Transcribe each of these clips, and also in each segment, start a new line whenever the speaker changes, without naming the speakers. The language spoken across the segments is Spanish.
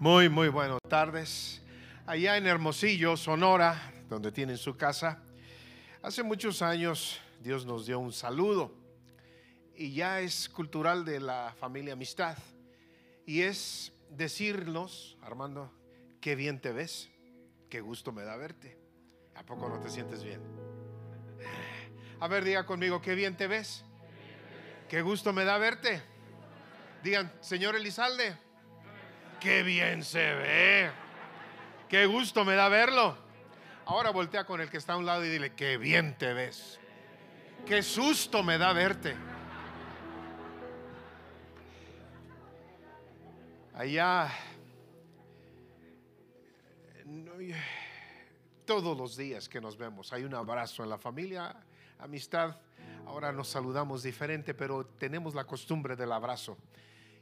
Muy, muy buenas tardes. Allá en Hermosillo, Sonora, donde tienen su casa, hace muchos años Dios nos dio un saludo y ya es cultural de la familia Amistad. Y es decirnos, Armando, qué bien te ves, qué gusto me da verte. ¿A poco no te sientes bien? A ver, diga conmigo, qué bien te ves, qué gusto me da verte. Digan, señor Elizalde qué bien se ve. Qué gusto me da verlo. Ahora voltea con el que está a un lado y dile, qué bien te ves. Qué susto me da verte. Allá, todos los días que nos vemos, hay un abrazo en la familia, amistad. Ahora nos saludamos diferente, pero tenemos la costumbre del abrazo.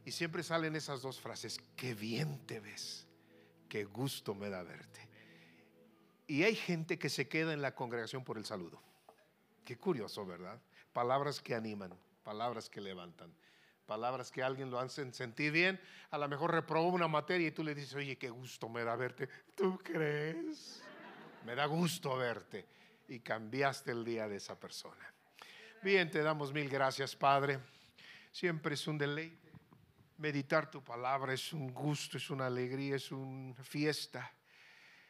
Y siempre salen esas dos frases, qué bien te ves, qué gusto me da verte. Y hay gente que se queda en la congregación por el saludo. Qué curioso, ¿verdad? Palabras que animan, palabras que levantan, palabras que alguien lo hacen sentir bien. A lo mejor reprobó una materia y tú le dices, oye, qué gusto me da verte. ¿Tú crees? Me da gusto verte. Y cambiaste el día de esa persona. Bien, te damos mil gracias, Padre. Siempre es un deleite meditar tu palabra es un gusto, es una alegría, es una fiesta.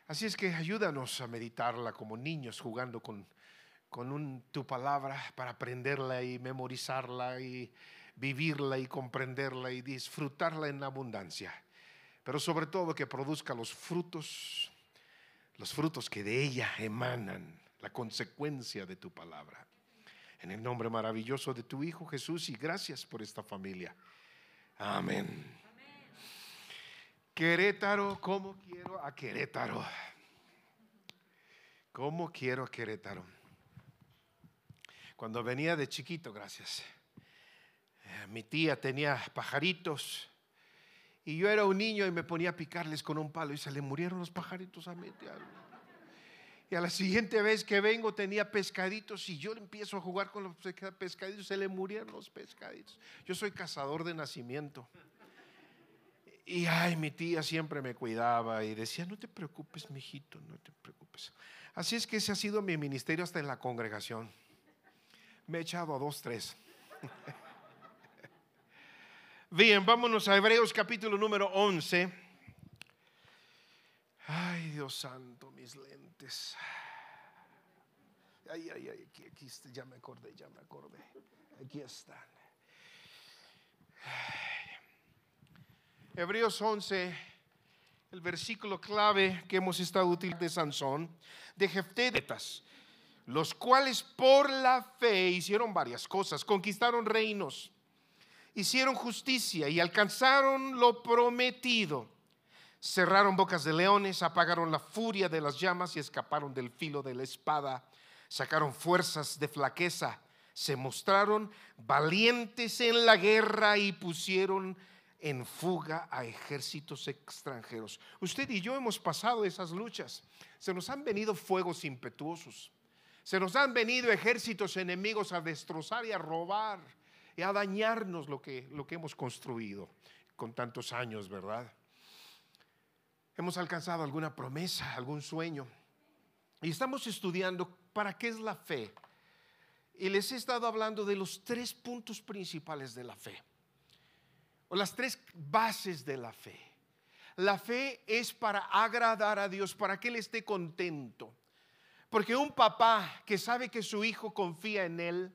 Así es que ayúdanos a meditarla como niños jugando con, con tu palabra para aprenderla y memorizarla y vivirla y comprenderla y disfrutarla en abundancia. Pero sobre todo que produzca los frutos, los frutos que de ella emanan, la consecuencia de tu palabra. En el nombre maravilloso de tu Hijo Jesús y gracias por esta familia. Amén. Querétaro, ¿cómo quiero a Querétaro? ¿Cómo quiero a Querétaro? Cuando venía de chiquito, gracias. Eh, mi tía tenía pajaritos y yo era un niño y me ponía a picarles con un palo y se le murieron los pajaritos a mi tía. Y a la siguiente vez que vengo tenía pescaditos y yo empiezo a jugar con los pescaditos, se le murieron los pescaditos. Yo soy cazador de nacimiento. Y ay, mi tía siempre me cuidaba y decía, no te preocupes, mijito, no te preocupes. Así es que ese ha sido mi ministerio hasta en la congregación. Me he echado a dos, tres. Bien, vámonos a Hebreos capítulo número 11. Ay, Dios santo, mis lentes. Ay, ay, ay, aquí, ya me acordé, ya me acordé. Aquí están. Hebreos 11, el versículo clave que hemos estado utilizando de Sansón, de Jeftetas, los cuales por la fe hicieron varias cosas, conquistaron reinos, hicieron justicia y alcanzaron lo prometido cerraron bocas de leones, apagaron la furia de las llamas y escaparon del filo de la espada, sacaron fuerzas de flaqueza, se mostraron valientes en la guerra y pusieron en fuga a ejércitos extranjeros. Usted y yo hemos pasado esas luchas. Se nos han venido fuegos impetuosos. Se nos han venido ejércitos enemigos a destrozar y a robar y a dañarnos lo que, lo que hemos construido con tantos años, ¿verdad? Hemos alcanzado alguna promesa, algún sueño. Y estamos estudiando para qué es la fe. Y les he estado hablando de los tres puntos principales de la fe. O las tres bases de la fe. La fe es para agradar a Dios, para que Él esté contento. Porque un papá que sabe que su hijo confía en Él,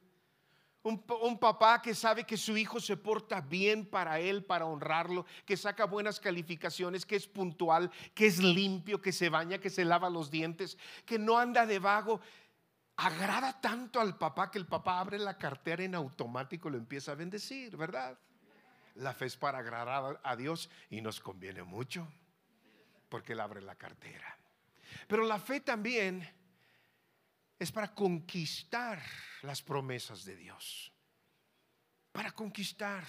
un, papá que sabe que su hijo se porta bien para él, para honrarlo, que saca buenas calificaciones, que es puntual, que es limpio, que se baña, que se lava los dientes, que no anda de vago. Agrada tanto al papá que el papá abre la cartera en automático lo empieza a bendecir, ¿verdad? La fe es para agradar a Dios y nos conviene mucho porque Él abre la cartera. Pero la fe también es para conquistar las promesas de Dios. Para conquistar.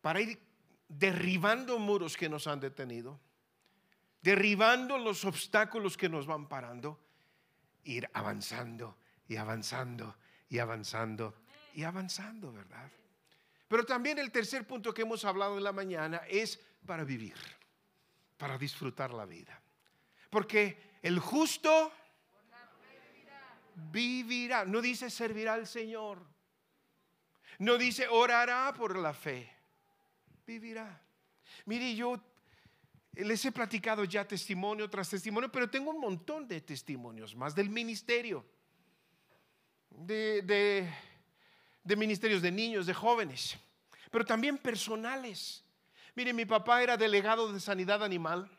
Para ir derribando muros que nos han detenido. Derribando los obstáculos que nos van parando. Ir avanzando y avanzando y avanzando y avanzando, ¿verdad? Pero también el tercer punto que hemos hablado en la mañana es para vivir, para disfrutar la vida. Porque el justo vivirá. No dice servirá al Señor. No dice orará por la fe. Vivirá. Mire, yo les he platicado ya testimonio tras testimonio, pero tengo un montón de testimonios más del ministerio, de, de, ministerios de niños, de jóvenes, pero también personales. Mire, mi papá era delegado de sanidad animal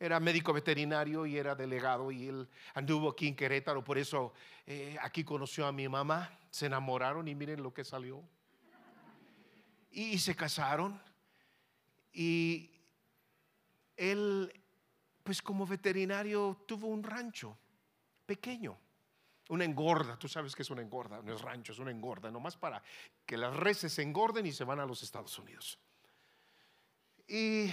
era médico veterinario y era delegado y él anduvo aquí en Querétaro, por eso eh, aquí conoció a mi mamá, se enamoraron y miren lo que salió. Y, se casaron y él, pues como veterinario, tuvo un rancho pequeño, una engorda, tú sabes que es una engorda, no es rancho, es una engorda, nomás para que las reses se engorden y se van a los Estados Unidos. Y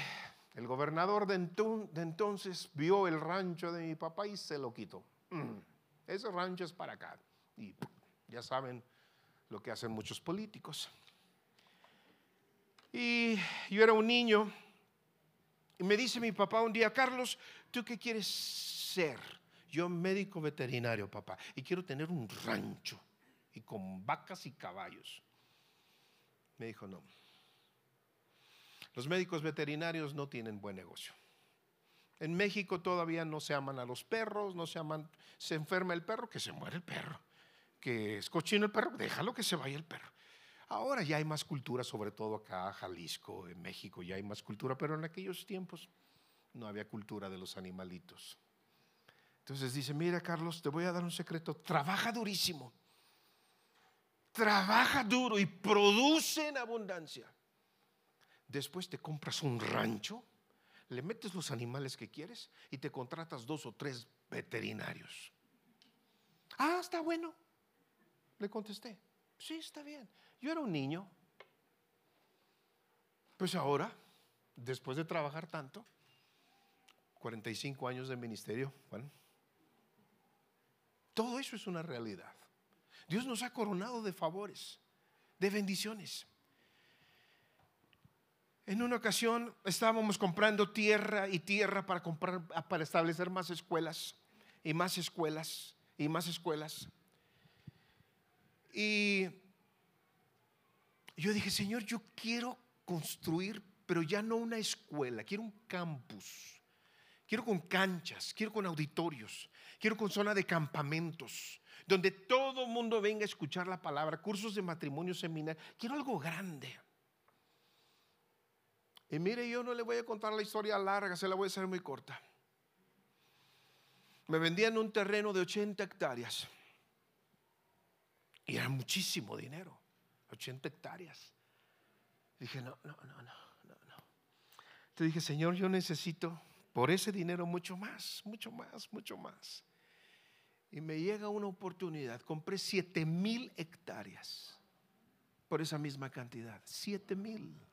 el gobernador de, entonces vio el rancho de mi papá y se lo quitó. Mm, ese rancho es para acá. Y ya saben lo que hacen muchos políticos. Y yo era un niño y me dice mi papá un día, Carlos, ¿tú qué quieres ser? Yo médico veterinario, papá, y quiero tener un rancho y con vacas y caballos. Me dijo, no, los médicos veterinarios no tienen buen negocio. En México todavía no se aman a los perros, no se aman, se enferma el perro, que se muere el perro. Que es cochino el perro, déjalo que se vaya el perro. Ahora ya hay más cultura, sobre todo acá, Jalisco, en México ya hay más cultura, pero en aquellos tiempos no había cultura de los animalitos. Entonces dice, mira Carlos, te voy a dar un secreto, trabaja durísimo, trabaja duro y produce en abundancia. Después te compras un rancho, le metes los animales que quieres y te contratas dos o tres veterinarios. Ah, está bueno. Le contesté. Sí, está bien. Yo era un niño. Pues ahora, después de trabajar tanto, 45 años de ministerio, bueno, todo eso es una realidad. Dios nos ha coronado de favores, de bendiciones. En una ocasión estábamos comprando tierra y tierra para, comprar, para establecer más escuelas y más escuelas y más escuelas. Y yo dije, Señor, yo quiero construir, pero ya no una escuela, quiero un campus. Quiero con canchas, quiero con auditorios, quiero con zona de campamentos, donde todo mundo venga a escuchar la palabra, cursos de matrimonio, seminarios. Quiero algo grande. Y mire, yo no le voy a contar la historia larga, se la voy a hacer muy corta. Me vendían un terreno de 80 hectáreas. Y era muchísimo dinero, 80 hectáreas. Dije, no, no, no, no, no, no. Entonces dije, Señor, yo necesito por ese dinero mucho más, mucho más, mucho más. Y me llega una oportunidad. Compré 7 mil hectáreas por esa misma cantidad. 7 mil.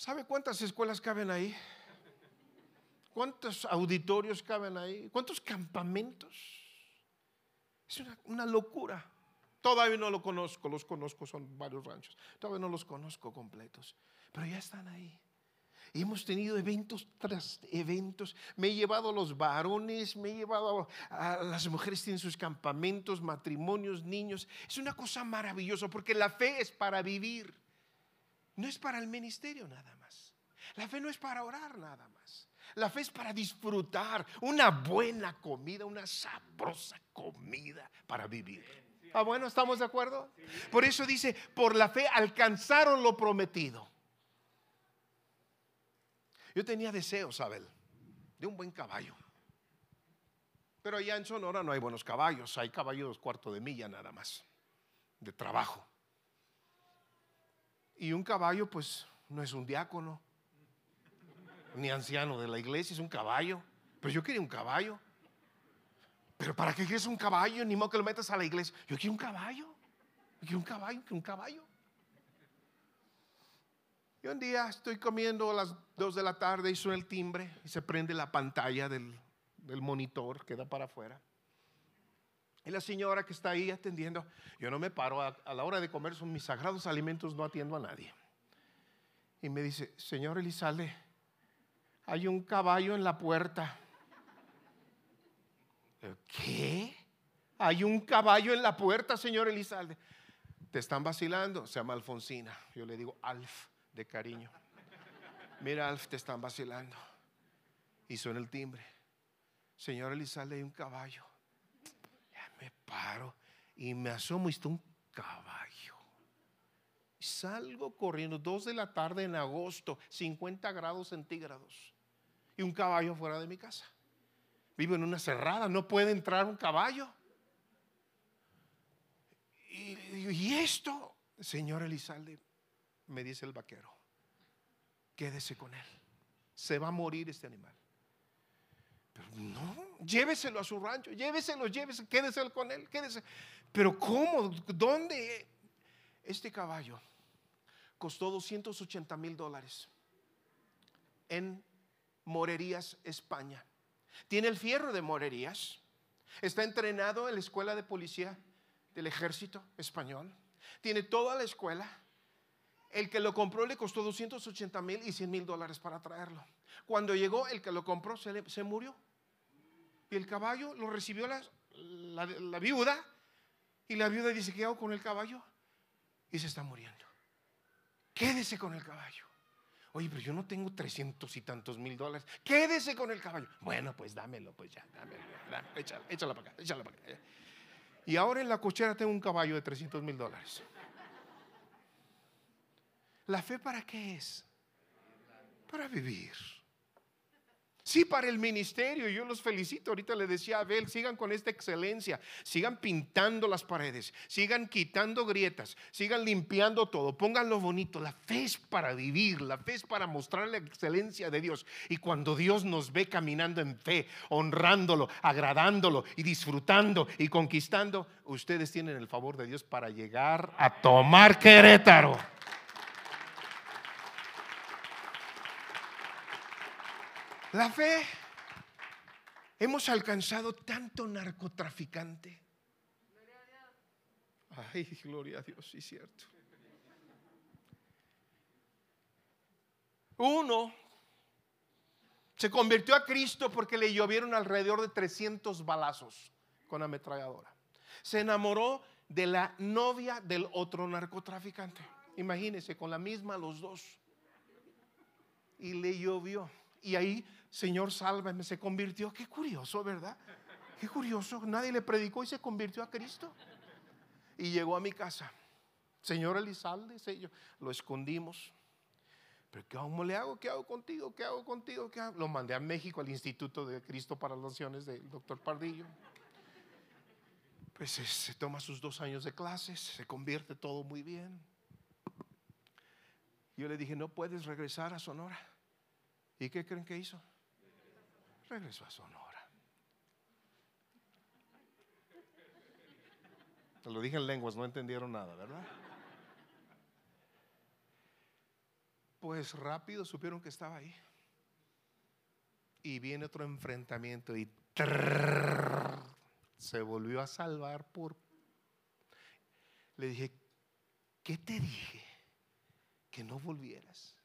¿Sabe cuántas escuelas caben ahí? ¿Cuántos auditorios caben ahí? ¿Cuántos campamentos? Es una, locura. Todavía no lo conozco, los conozco, son varios ranchos. Todavía no los conozco completos, pero ya están ahí. hemos tenido eventos tras eventos. Me he llevado a los varones, me he llevado a, las mujeres, tienen sus campamentos, matrimonios, niños. Es una cosa maravillosa porque la fe es para vivir. No es para el ministerio nada más. La fe no es para orar nada más. La fe es para disfrutar una buena comida, una sabrosa comida para vivir. Ah, bueno, ¿estamos de acuerdo? Por eso dice, por la fe alcanzaron lo prometido. Yo tenía deseos, Abel, de un buen caballo. Pero allá en Sonora no hay buenos caballos, hay caballos cuarto de milla nada más, de trabajo. Y un caballo, pues, no es un diácono, ni anciano de la iglesia, es un caballo. Pero yo quería un caballo. Pero ¿para qué quieres un caballo? Ni modo que lo metas a la iglesia. Yo quiero un caballo. Yo quiero un caballo, quiero un caballo. Y un día estoy comiendo a las 2 de la tarde y suena el timbre y se prende la pantalla del, del monitor que da para afuera. Y la señora que está ahí atendiendo, yo no me paro, a, la hora de comer son mis sagrados alimentos, no atiendo a nadie. Y me dice, señor Elizalde, hay un caballo en la puerta. ¿Qué? Hay un caballo en la puerta, señor Elizalde. Te están vacilando, se llama Alfonsina. Yo le digo Alf de cariño. Mira, Alf, te están vacilando. Y suena el timbre. Señor Elizalde, hay un caballo me paro y me asomo y está un caballo. Salgo corriendo, dos de la tarde en agosto, 50 grados centígrados. Y un caballo fuera de mi casa. Vivo en una cerrada, no puede entrar un caballo. Y ¿y esto? Señor Elizalde, me dice el vaquero, quédese con él. Se va a morir este animal. Pero no, lléveselo a su rancho, lléveselo, lléveselo, quédese con él, quédese. Pero ¿cómo? ¿Dónde? Este caballo costó 280 mil dólares en Morerías, España. Tiene el fierro de Morerías. Está entrenado en la escuela de policía del ejército español. Tiene toda la escuela. El que lo compró le costó 280 mil y 100 mil dólares para traerlo. Cuando llegó, el que lo compró se, se murió. Y el caballo lo recibió la, la, viuda. Y la viuda dice, ¿qué hago con el caballo? Y se está muriendo. Quédese con el caballo. Oye, pero yo no tengo trescientos y tantos mil dólares. Quédese con el caballo. Bueno, pues dámelo, pues ya, dámelo. échala, para acá, échala para acá. Y ahora en la cochera tengo un caballo de 300 mil dólares. ¿La fe para qué es? Para vivir. Sí, para el ministerio, yo los felicito. Ahorita le decía a Abel, sigan con esta excelencia, sigan pintando las paredes, sigan quitando grietas, sigan limpiando todo, pónganlo bonito. La fe es para vivir, la fe es para mostrar la excelencia de Dios. Y cuando Dios nos ve caminando en fe, honrándolo, agradándolo y disfrutando y conquistando, ustedes tienen el favor de Dios para llegar a tomar Querétaro. La fe. Hemos alcanzado tanto narcotraficante. Ay, gloria a Dios, sí, cierto. Uno se convirtió a Cristo porque le llovieron alrededor de 300 balazos con ametralladora. Se enamoró de la novia del otro narcotraficante. Imagínense, con la misma los dos. Y le llovió. Y ahí Señor, sálvame, se convirtió. Qué curioso, ¿verdad? Qué curioso. Nadie le predicó y se convirtió a Cristo. Y llegó a mi casa. Señor Elizalde, Señor, lo escondimos. Pero ¿cómo le hago? ¿Qué hago contigo? ¿Qué hago contigo? ¿Qué Lo mandé a México, al Instituto de Cristo para las Naciones del doctor Pardillo. Pues se toma sus dos años de clases, se convierte todo muy bien. Yo le dije, no puedes regresar a Sonora. ¿Y qué creen que hizo? Regresó a Sonora. lo dije en lenguas, no entendieron nada, ¿verdad? Pues rápido supieron que estaba ahí. Y viene otro enfrentamiento y se volvió a salvar por... Le dije, ¿qué te dije? Que no volvieras.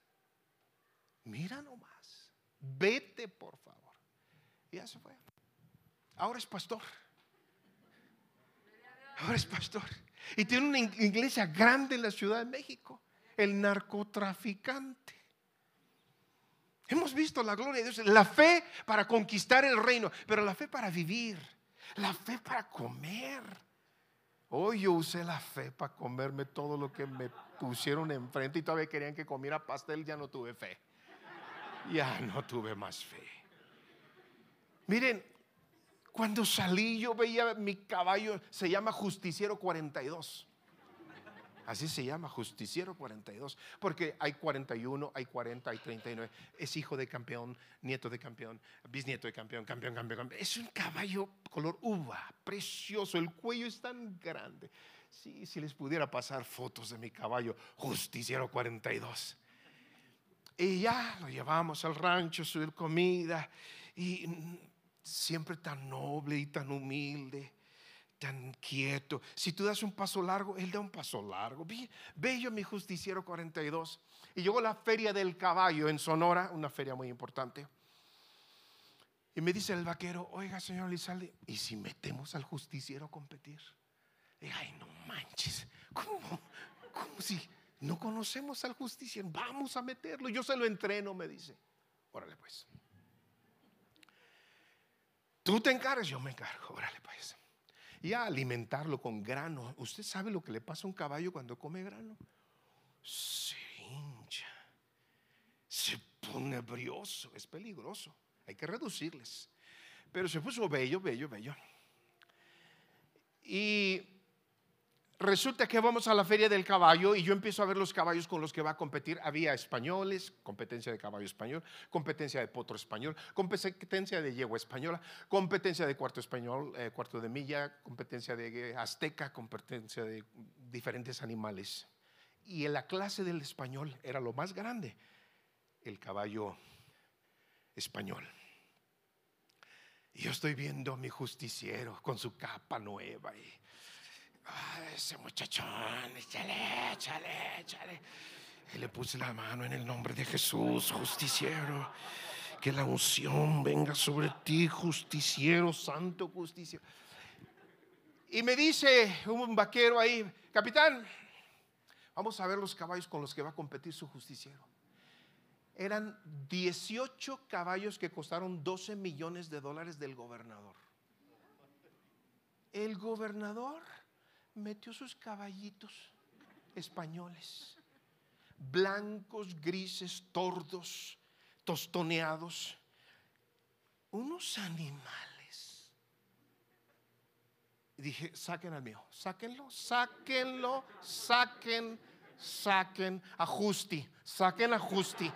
Mira nomás, vete por favor. Ya se fue. Ahora es pastor. Ahora es pastor. Y tiene una iglesia grande en la Ciudad de México. El narcotraficante. Hemos visto la gloria de Dios. La fe para conquistar el reino. Pero la fe para vivir. La fe para comer. Hoy yo usé la fe para comerme todo lo que me pusieron enfrente y todavía querían que comiera pastel. Ya no tuve fe. Ya no tuve más fe. Miren, cuando salí yo veía mi caballo, se llama Justiciero 42. Así se llama, Justiciero 42. Porque hay 41, hay 40, hay 39. Es hijo de campeón, nieto de campeón, bisnieto de campeón, campeón, campeón, campeón. Es un caballo color uva, precioso. El cuello es tan grande. Sí, si les pudiera pasar fotos de mi caballo, Justiciero 42. Y ya lo llevamos al rancho, subir comida. Y siempre tan noble y tan humilde, tan quieto. Si tú das un paso largo, Él da un paso largo. Bello mi justiciero 42. Y llegó la feria del caballo en Sonora, una feria muy importante. Y me dice el vaquero, oiga, señor Lizalde, ¿y si metemos al justiciero a competir? Y, ay, no manches, ¿cómo, cómo si no conocemos al justiciero? Vamos a meterlo, yo se lo entreno, me dice. Órale pues. Tú te encargas, yo me encargo, órale pues. Y a alimentarlo con grano. ¿Usted sabe lo que le pasa a un caballo cuando come grano? Se hincha, se pone brioso, es peligroso. Hay que reducirles. Pero se puso bello, bello, bello. Y resulta que vamos a la feria del caballo y yo empiezo a ver los caballos con los que va a competir. Había españoles, competencia de caballo español, competencia de potro español, competencia de yegua española, competencia de cuarto español, eh, cuarto de milla, competencia de azteca, competencia de diferentes animales. Y en la clase del español era lo más grande, el caballo español. Y yo estoy viendo a mi justiciero con su capa nueva y ese muchachón, échale, échale, échale. Y le puse la mano en el nombre de Jesús, justiciero. Que la unción venga sobre ti, justiciero, santo justiciero. Y me dice un vaquero ahí, capitán, vamos a ver los caballos con los que va a competir su justiciero eran 18 caballos que costaron 12 millones de dólares del gobernador. El gobernador metió sus caballitos españoles, blancos, grises, tordos, tostoneados, unos animales. Y dije, saquen al mío, sáquenlo, sáquenlo, saquen, saquen a Justi, saquen a Justi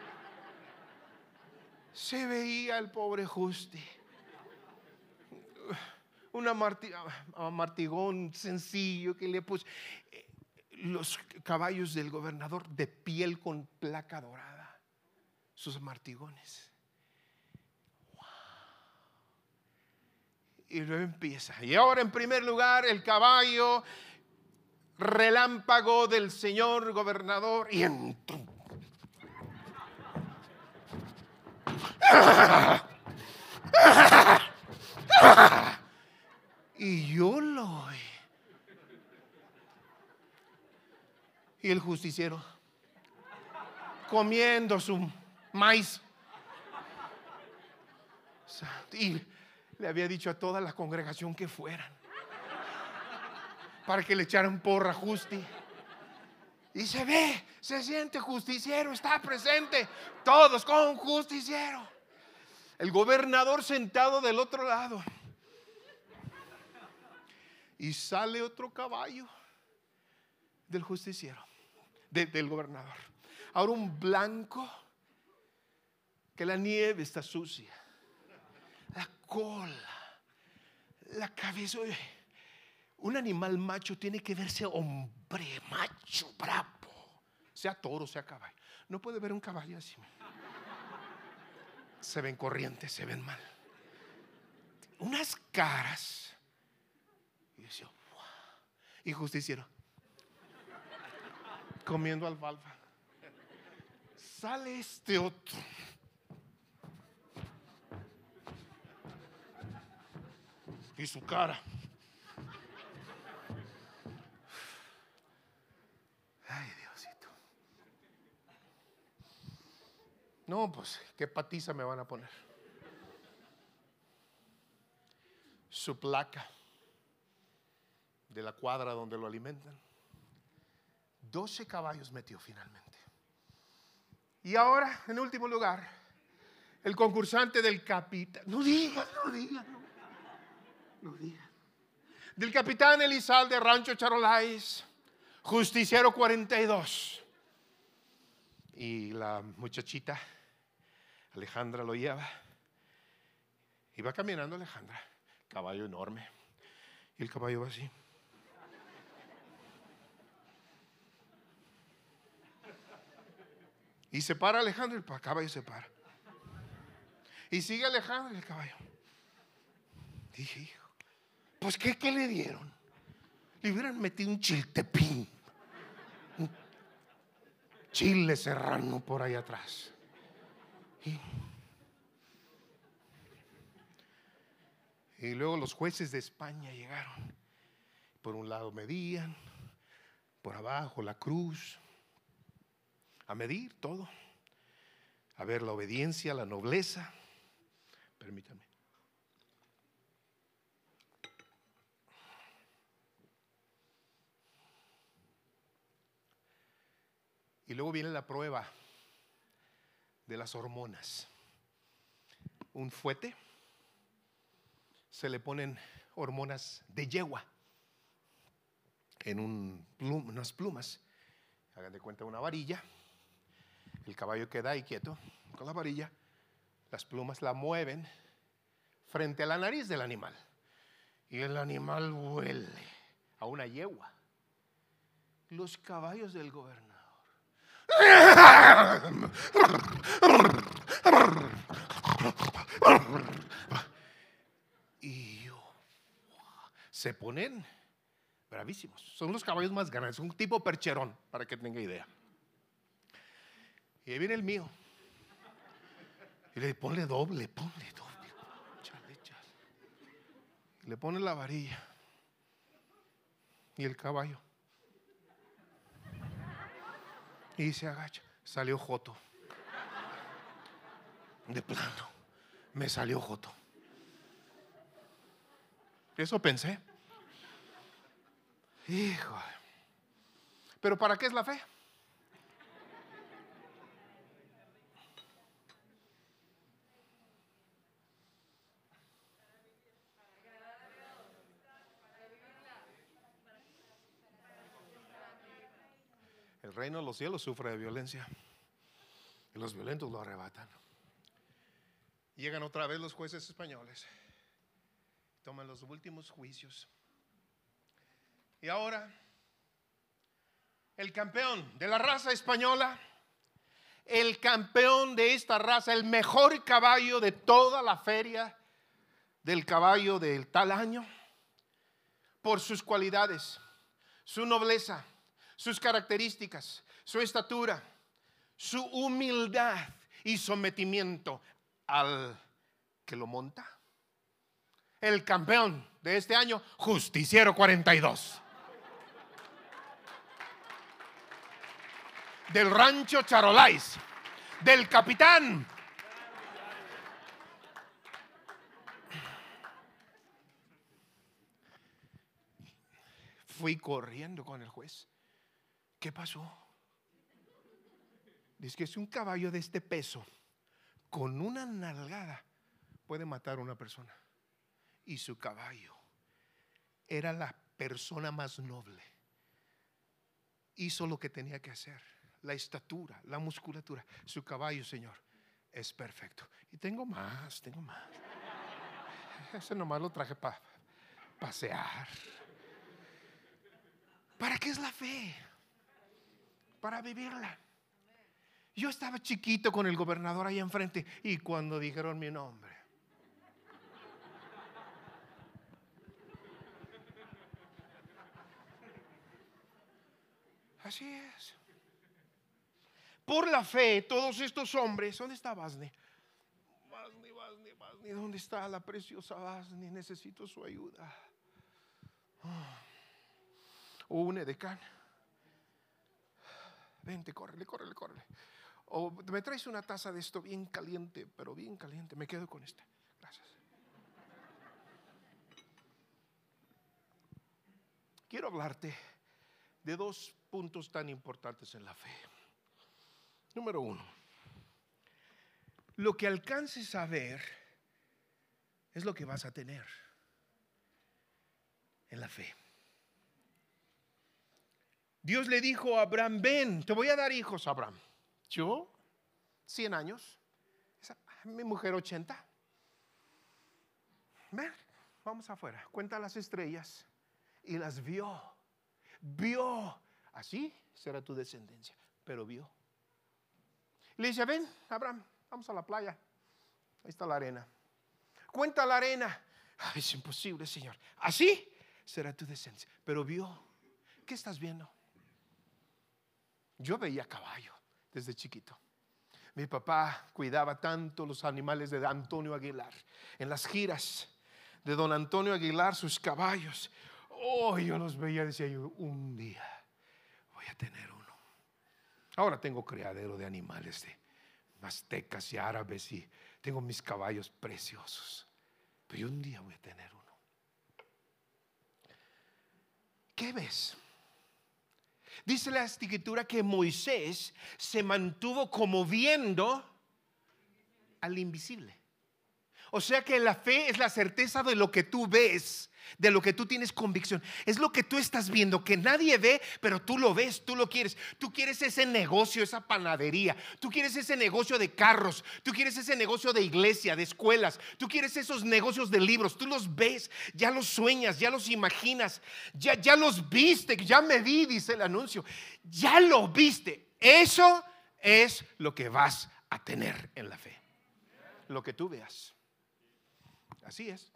se veía el pobre Justi. Una martigón sencillo que le puso los caballos del gobernador de piel con placa dorada, sus martigones. Y luego empieza. Y ahora en primer lugar el caballo relámpago del señor gobernador y entró y yo lo oí. Y el justiciero comiendo su maíz. Y le había dicho a toda la congregación que fueran para que le echaran porra Justi. Y se ve, se siente justiciero, está presente, todos con justiciero. El gobernador sentado del otro lado. Y sale otro caballo del justiciero, del gobernador. Ahora un blanco, que la nieve está sucia. La cola, la cabeza. Un animal macho tiene que verse hombre, macho, bravo. Sea toro, sea caballo. No puede ver un caballo así. Se ven corrientes, se ven mal. Unas caras. Y decía, y justiciero. Comiendo alfalfa. Sale este otro. Y su cara. No, pues, ¿qué patiza me van a poner? Su placa de la cuadra donde lo alimentan. 12 caballos metió finalmente. Y ahora, en último lugar, el concursante del capitán. No digan, no digan, no, no. Del capitán Elizalde Rancho Charolais, justiciero 42. Y la muchachita Alejandra lo lleva. Iba caminando Alejandra, caballo enorme. Y el caballo va así. Y se para Alejandro y el caballo se para. Y sigue Alejandro y el caballo. Dije, hijo, Pues, ¿qué, le dieron? Le hubieran metido un chiltepín. Un chile serrano por ahí atrás. Y, y luego los jueces de España llegaron. Por un lado medían, por abajo la cruz, a medir todo, a ver la obediencia, la nobleza. Permítame. Y luego viene la prueba de las hormonas. Un fuete, se le ponen hormonas de yegua en un unas plumas. Hagan de cuenta una varilla. El caballo queda ahí quieto con la varilla. Las plumas la mueven frente a la nariz del animal. Y el animal huele a una yegua. Los caballos del gobernador y yo, se ponen bravísimos. Son los caballos más grandes, un tipo percherón, para que tenga idea. Y ahí viene el mío. Y le pone doble, ponle doble. le pone la varilla. Y el caballo. Y se agacha. Salió Joto. De plano. Me salió Joto. Eso pensé. Hijo. Pero ¿para qué es la fe? El reino de los cielos sufre de violencia. Y los violentos lo arrebatan. Llegan otra vez los jueces españoles. Toman los últimos juicios. Y ahora, el campeón de la raza española, el campeón de esta raza, el mejor caballo de toda la feria del caballo del tal año, por sus cualidades, su nobleza, sus características, su estatura, su humildad y sometimiento al que lo monta. El campeón de este año, Justiciero 42. Del rancho Charolais, del capitán. Fui corriendo con el juez. ¿Qué pasó? Dice que es un caballo de este peso, con una nalgada, puede matar a una persona. Y su caballo era la persona más noble. Hizo lo que tenía que hacer. La estatura, la musculatura. Su caballo, Señor, es perfecto. Y tengo más, tengo más. Ese nomás lo traje para pasear. ¿Para qué es la fe? Para vivirla. Yo estaba chiquito con el gobernador ahí enfrente y cuando dijeron mi nombre, Así es. Por la fe, todos estos hombres, ¿dónde está Basni? Basni, Basni, Basni, ¿dónde está la preciosa Basni? Necesito su ayuda. Oh, un edecán. Vente, córrele, córrele, córrele. O me traes una taza de esto bien caliente, pero bien caliente. Me quedo con esta. Gracias. Quiero hablarte de dos puntos tan importantes en la fe. Número uno, lo que alcances a ver es lo que vas a tener en la fe. Dios le dijo a Abraham, ven, te voy a dar hijos, Abraham. Yo, 100 años, mi mujer 80. Ven, vamos afuera, cuenta las estrellas y las vio. Vio, así será tu descendencia, pero vio. Le dice, ven, Abraham, vamos a la playa. Ahí está la arena. Cuenta la arena. Es imposible, Señor. Así será tu descendencia. Pero vio, ¿qué estás viendo? Yo veía caballo desde chiquito. Mi papá cuidaba tanto los animales de Antonio Aguilar. En las giras de don Antonio Aguilar, sus caballos. Oh, yo los veía decía yo, un día voy a tener uno. Ahora tengo criadero de animales de aztecas y árabes y tengo mis caballos preciosos. Pero un día voy a tener uno. ¿Qué ves? Dice la escritura que Moisés se mantuvo como viendo al invisible. O sea que la fe es la certeza de lo que tú ves de lo que tú tienes convicción. Es lo que tú estás viendo, que nadie ve, pero tú lo ves, tú lo quieres. Tú quieres ese negocio, esa panadería. Tú quieres ese negocio de carros. Tú quieres ese negocio de iglesia, de escuelas. Tú quieres esos negocios de libros. Tú los ves, ya los sueñas, ya los imaginas. Ya, ya los viste, ya me vi, dice el anuncio. Ya lo viste. Eso es lo que vas a tener en la fe. Lo que tú veas. Así es.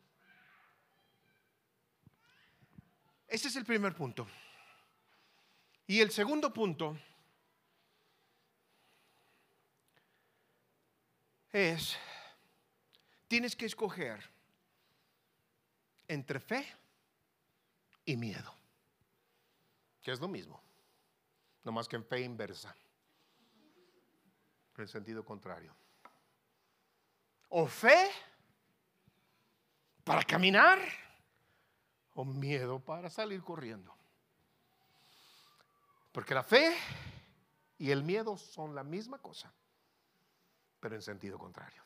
Ese es el primer punto. Y el segundo punto es, tienes que escoger entre fe y miedo, que es lo mismo, no más que en fe inversa, en sentido contrario. O fe para caminar o miedo para salir corriendo. Porque la fe y el miedo son la misma cosa, pero en sentido contrario.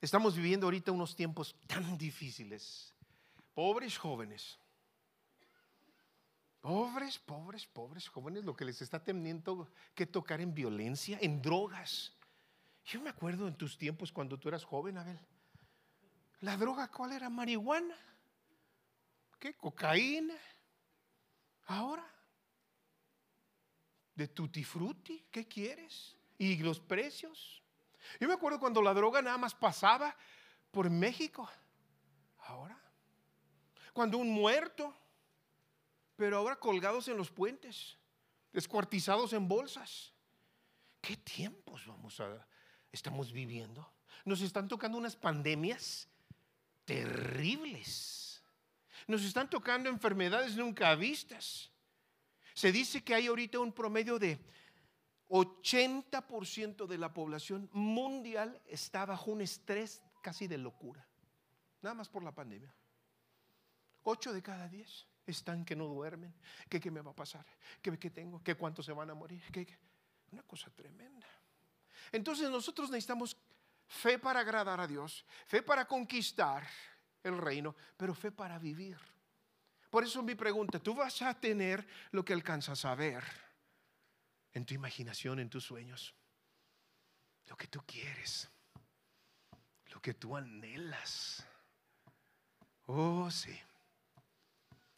Estamos viviendo ahorita unos tiempos tan difíciles. Pobres jóvenes. Pobres, pobres, pobres jóvenes, lo que les está teniendo que tocar en violencia, en drogas. Yo me acuerdo en tus tiempos cuando tú eras joven, Abel. ¿La droga cuál era? ¿Marihuana? ¿Qué? ¿Cocaína? Ahora, de tutti frutti, ¿qué quieres? ¿Y los precios? Yo me acuerdo cuando la droga nada más pasaba por México. Ahora, cuando un muerto, pero ahora colgados en los puentes, descuartizados en bolsas. ¿Qué tiempos vamos a estamos viviendo? Nos están tocando unas pandemias terribles. Nos están tocando enfermedades nunca vistas. Se dice que hay ahorita un promedio de 80% de la población mundial está bajo un estrés casi de locura. Nada más por la pandemia. 8 de cada 10 están que no duermen. ¿Qué, qué me va a pasar? ¿Qué, qué tengo? ¿Qué cuántos se van a morir? ¿Qué, Una cosa tremenda. Entonces nosotros necesitamos fe para agradar a Dios, fe para conquistar el reino, pero fe para vivir. Por eso mi pregunta, tú vas a tener lo que alcanzas a ver en tu imaginación, en tus sueños, lo que tú quieres, lo que tú anhelas. Oh, sí.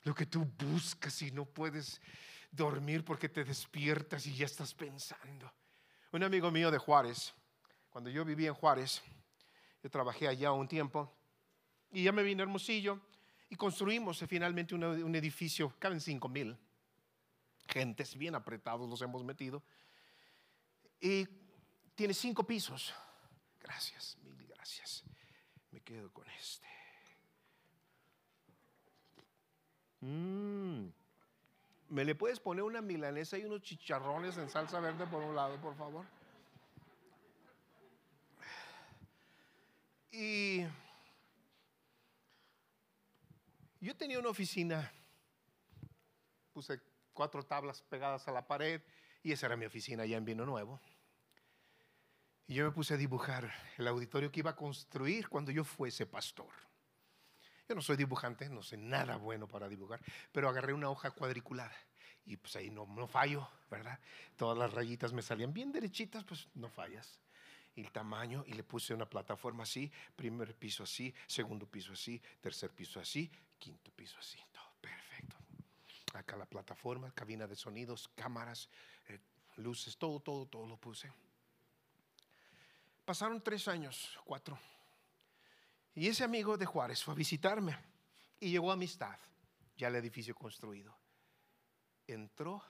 Lo que tú buscas y no puedes dormir porque te despiertas y ya estás pensando. Un amigo mío de Juárez, cuando yo vivía en Juárez, yo trabajé allá un tiempo y ya me vine a Hermosillo y construimos finalmente un edificio, caben cinco mil gentes, bien apretados los hemos metido. Y tiene cinco pisos. Gracias, mil gracias. Me quedo con este. Mm. ¿Me le puedes poner una milanesa y unos chicharrones en salsa verde por un lado, por favor? Y yo tenía una oficina, puse cuatro tablas pegadas a la pared y esa era mi oficina allá en Vino Nuevo. Y yo me puse a dibujar el auditorio que iba a construir cuando yo fuese pastor. Yo no soy dibujante, no sé nada bueno para dibujar, pero agarré una hoja cuadriculada y pues ahí no, no fallo, ¿verdad? Todas las rayitas me salían bien derechitas, pues no fallas el tamaño y le puse una plataforma así, primer piso así, segundo piso así, tercer piso así, quinto piso así, todo perfecto. Acá la plataforma, cabina de sonidos, cámaras, eh, luces, todo, todo, todo lo puse. Pasaron tres años, cuatro. Y ese amigo de Juárez fue a visitarme y llegó a Amistad, ya el edificio construido. Entró.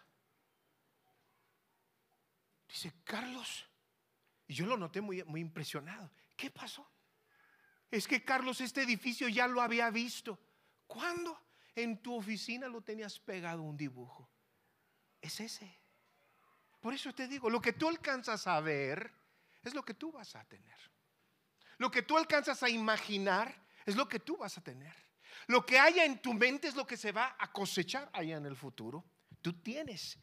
Dice, Carlos. Y yo lo noté muy, muy impresionado. ¿Qué pasó? Es que Carlos, este edificio ya lo había visto. ¿Cuándo? En tu oficina lo tenías pegado un dibujo. Es ese. Por eso te digo, lo que tú alcanzas a ver es lo que tú vas a tener. Lo que tú alcanzas a imaginar es lo que tú vas a tener. Lo que haya en tu mente es lo que se va a cosechar allá en el futuro. Tú tienes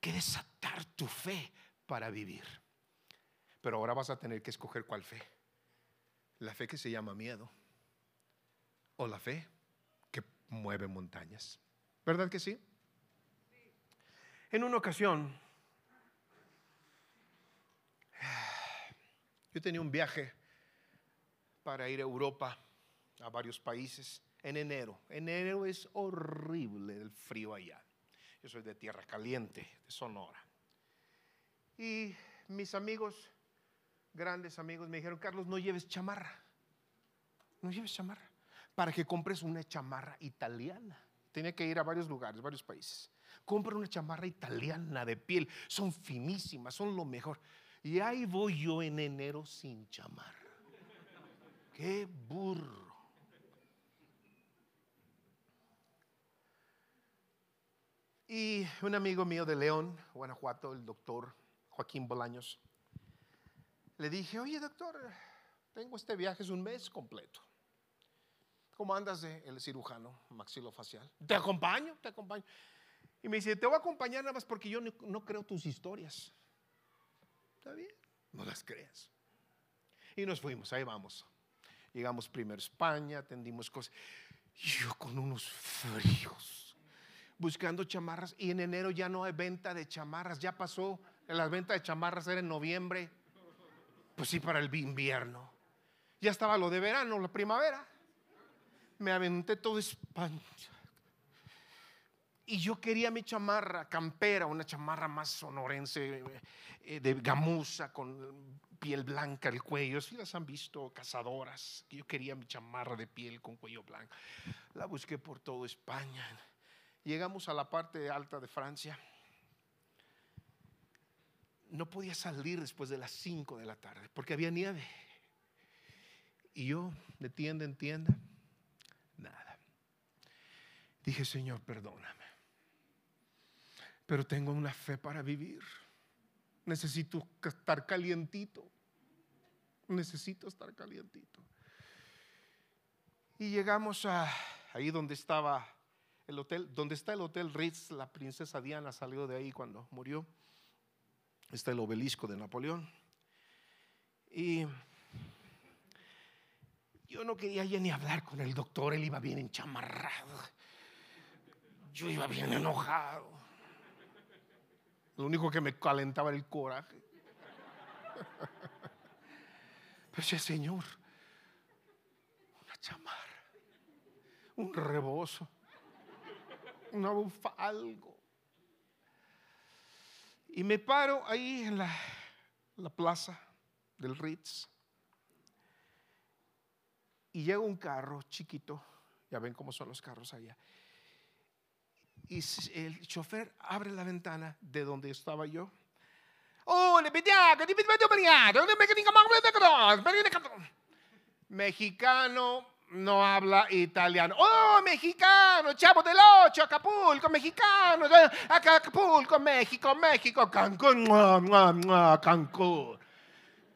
que desatar tu fe para vivir. Pero ahora vas a tener que escoger cuál fe. La fe que se llama miedo o la fe que mueve montañas. ¿Verdad que sí? En una ocasión, yo tenía un viaje para ir a Europa, a varios países, en enero. Enero es horrible el frío allá. Yo soy de tierra caliente, de Sonora. Y mis amigos, grandes amigos, me dijeron, Carlos, no lleves chamarra. No lleves chamarra. Para que compres una chamarra italiana. Tenía que ir a varios lugares, varios países. Compra una chamarra italiana de piel. Son finísimas, son lo mejor. Y ahí voy yo en enero sin chamarra. Qué burro. Y un amigo mío de León, Guanajuato, el doctor Joaquín Bolaños, le dije, oye doctor, tengo este viaje, es un mes completo. ¿Cómo andas de el cirujano maxilofacial? Te acompaño, te acompaño. Y me dice, te voy a acompañar nada más porque yo no, no creo tus historias. Está bien, no las creas. Y nos fuimos, ahí vamos. Llegamos primero a España, atendimos cosas. Y yo con unos fríos, buscando chamarras. Y en enero ya no hay venta de chamarras, ya pasó. La venta de chamarras era en noviembre. Pues sí, para el invierno. Ya estaba lo de verano, la primavera. Me aventé todo España. Y yo quería mi chamarra campera, una chamarra más sonorense, eh, de gamuza, con piel blanca el cuello. Si las han visto, cazadoras. Yo quería mi chamarra de piel con cuello blanco. La busqué por toda España. Llegamos a la parte alta de Francia. No podía salir después de las 5 de la tarde porque había nieve. Y yo, de tienda en tienda, nada. Dije, Señor, perdóname. Pero tengo una fe para vivir. Necesito estar calientito. Necesito estar calientito. Y llegamos a ahí donde estaba el hotel, donde está el hotel Ritz, la princesa Diana salió de ahí cuando murió. Está el obelisco de Napoleón. Y yo no quería ya ni hablar con el doctor, él iba bien enchamarrado. Yo iba bien enojado. Lo único que me calentaba era el coraje. Pero ese Señor, una chamarra, un rebozo, una bufa, algo. Y me paro ahí en la, la plaza del Ritz. Y llega un carro chiquito, ya ven cómo son los carros allá. Y el chofer abre la ventana de donde estaba yo Oh, Mexicano no habla italiano. Oh, mexicano, chavo del ocho, Acapulco, mexicano, Acapulco, México, México, Cancún, Cancún.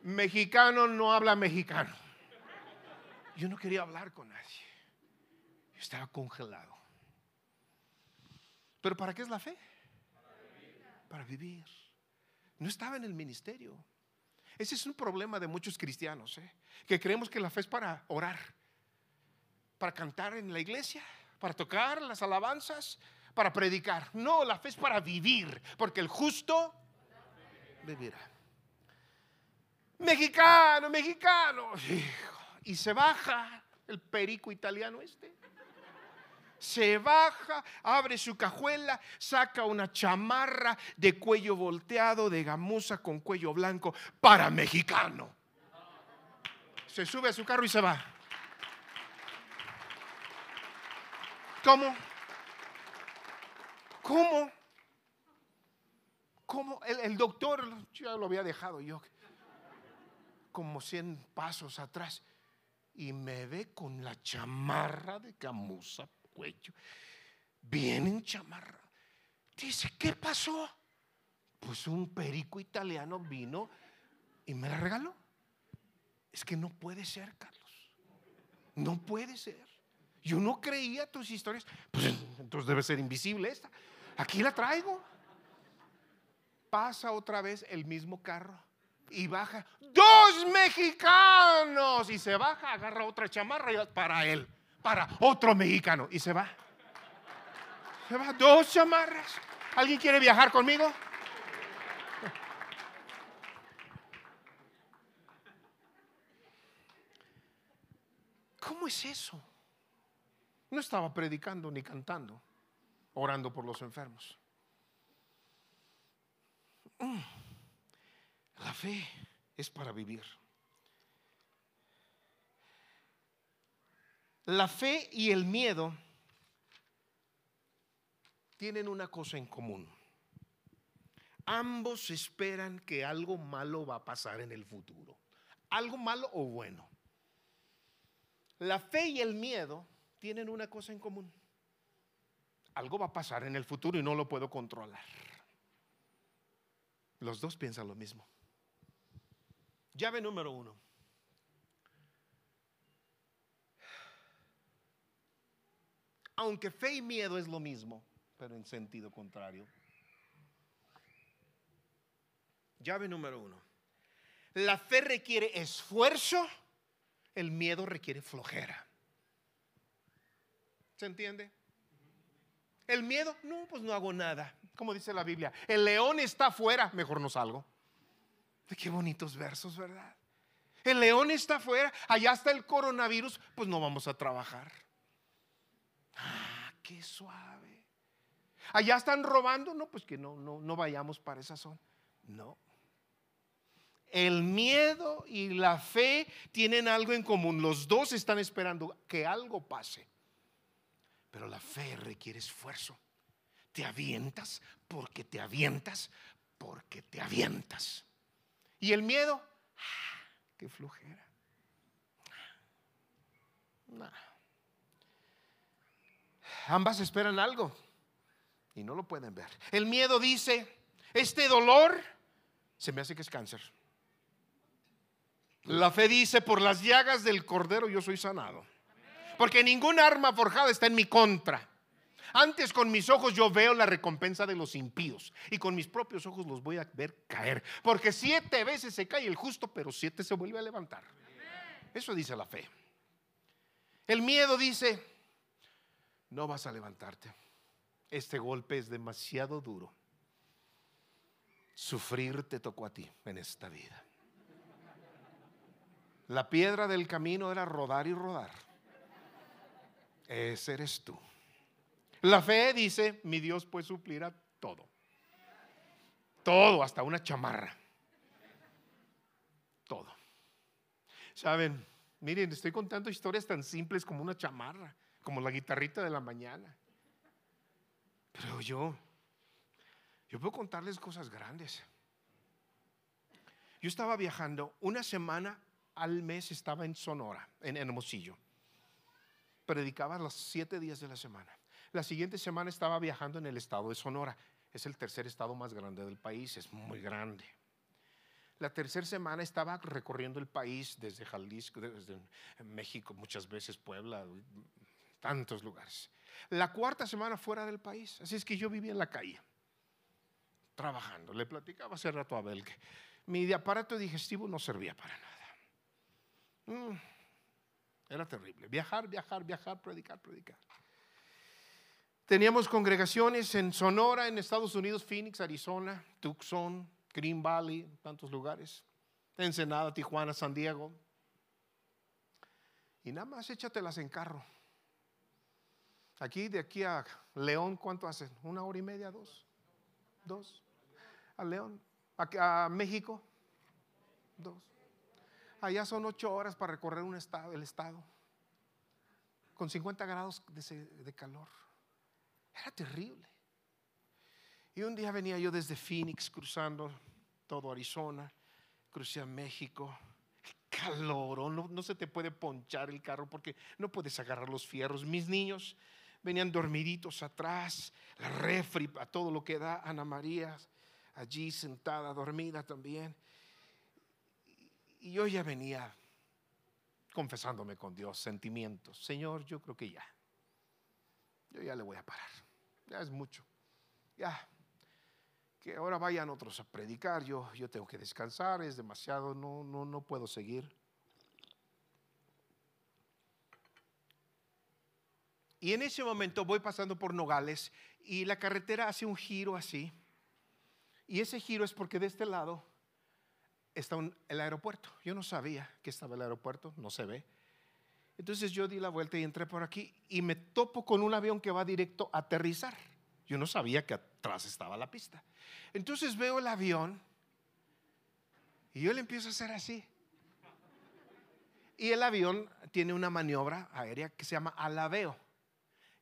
Mexicano no habla mexicano. Yo no quería hablar con nadie. estaba congelado. ¿Pero para qué es la fe? Para vivir no estaba en el ministerio. Ese es un problema de muchos cristianos, ¿eh? que creemos que la fe es para orar, para cantar en la iglesia, para tocar las alabanzas, para predicar. No, la fe es para vivir, porque el justo vivirá. Mexicano, mexicano. Y se baja el perico italiano este se baja, abre su cajuela, saca una chamarra de cuello volteado, de gamuza con cuello blanco, para mexicano. Se sube a su carro y se va. ¿Cómo? ¿Cómo? ¿Cómo? El, doctor ya lo había dejado yo como 100 pasos atrás y me ve con la chamarra de camusa, cuello, bien en chamarra. Dice, ¿qué pasó? Pues un perico italiano vino y me la regaló. Es que no puede ser, Carlos. No puede ser. Yo no creía tus historias. Pues entonces debe ser invisible esta. Aquí la traigo. Pasa otra vez el mismo carro y baja. Dos mexicanos. Y se baja, agarra otra chamarra para él. Para otro mexicano. Y se va. Se va. Dos chamarras. ¿Alguien quiere viajar conmigo? ¿Cómo es eso? No estaba predicando ni cantando, orando por los enfermos. Mm. La fe es para vivir. La fe y el miedo tienen una cosa en común. Ambos esperan que algo malo va a pasar en el futuro. Algo malo o bueno. La fe y el miedo tienen una cosa en común. Algo va a pasar en el futuro y no lo puedo controlar. Los dos piensan lo mismo. Llave número uno. Aunque fe y miedo es lo mismo, pero en sentido contrario. Llave número uno. La fe requiere esfuerzo el miedo requiere flojera. ¿Se entiende? El miedo, no, pues no hago nada. Como dice la Biblia, el león está afuera, mejor no salgo. Qué bonitos versos, ¿verdad? El león está afuera, allá está el coronavirus, pues no vamos a trabajar. Ah, qué suave. Allá están robando, no, pues que no, no, no vayamos para esa zona. No. El miedo y la fe tienen algo en común. Los dos están esperando que algo pase. Pero la fe requiere esfuerzo. Te avientas porque te avientas porque te avientas. Y el miedo, ah, qué flujera. Ambas esperan algo y no lo pueden ver. El miedo dice, este dolor se me hace que es cáncer. La fe dice, por las llagas del cordero yo soy sanado. Porque ningún arma forjada está en mi contra. Antes con mis ojos yo veo la recompensa de los impíos y con mis propios ojos los voy a ver caer. Porque siete veces se cae el justo, pero siete se vuelve a levantar. Eso dice la fe. El miedo dice, no vas a levantarte. Este golpe es demasiado duro. Sufrir te tocó a ti en esta vida. La piedra del camino era rodar y rodar. Ese eres tú. La fe dice, mi Dios puede suplir a todo. Todo, hasta una chamarra. Todo. Saben, miren, estoy contando historias tan simples como una chamarra, como la guitarrita de la mañana. Pero yo, yo puedo contarles cosas grandes. Yo estaba viajando una semana al mes estaba en Sonora, en Hermosillo. Predicaba los siete días de la semana. La siguiente semana estaba viajando en el estado de Sonora. Es el tercer estado más grande del país, es muy grande. La tercera semana estaba recorriendo el país desde Jalisco, desde México, muchas veces Puebla, tantos lugares. La cuarta semana fuera del país. Así es que yo vivía en la calle, trabajando. Le platicaba hace rato a Abel que mi aparato digestivo no servía para nada. Mm, era terrible. Viajar, viajar, viajar, predicar, predicar. Teníamos congregaciones en Sonora, en Estados Unidos, Phoenix, Arizona, Tucson, Green Valley, tantos lugares. Ensenada, Tijuana, San Diego. Y nada más échatelas en carro. Aquí, de aquí a León, ¿cuánto hacen? ¿Una hora y media? ¿Dos? ¿Dos? ¿A León? ¿A, México? Dos. Allá son ocho horas para recorrer el estado, con 50 grados de, calor. Era terrible. Y un día venía yo desde Phoenix cruzando todo Arizona, crucé a México. Calor, no se te puede ponchar el carro porque no puedes agarrar los fierros. Mis niños venían dormiditos atrás, la refri, a todo lo que da Ana María, allí sentada, dormida también. Y yo ya venía confesándome con Dios, sentimientos. Señor, yo creo que ya. Yo ya le voy a parar. Ya es mucho. Ya. Que ahora vayan otros a predicar. Yo, yo tengo que descansar. Es demasiado. No, no, no puedo seguir. Y en ese momento voy pasando por Nogales y la carretera hace un giro así. Y ese giro es porque de este lado está el aeropuerto. Yo no sabía que estaba el aeropuerto, no se ve. Entonces yo di la vuelta y entré por aquí y me topo con un avión que va directo a aterrizar. Yo no sabía que atrás estaba la pista. Entonces veo el avión y yo le empiezo a hacer así. Y el avión tiene una maniobra aérea que se llama alabeo,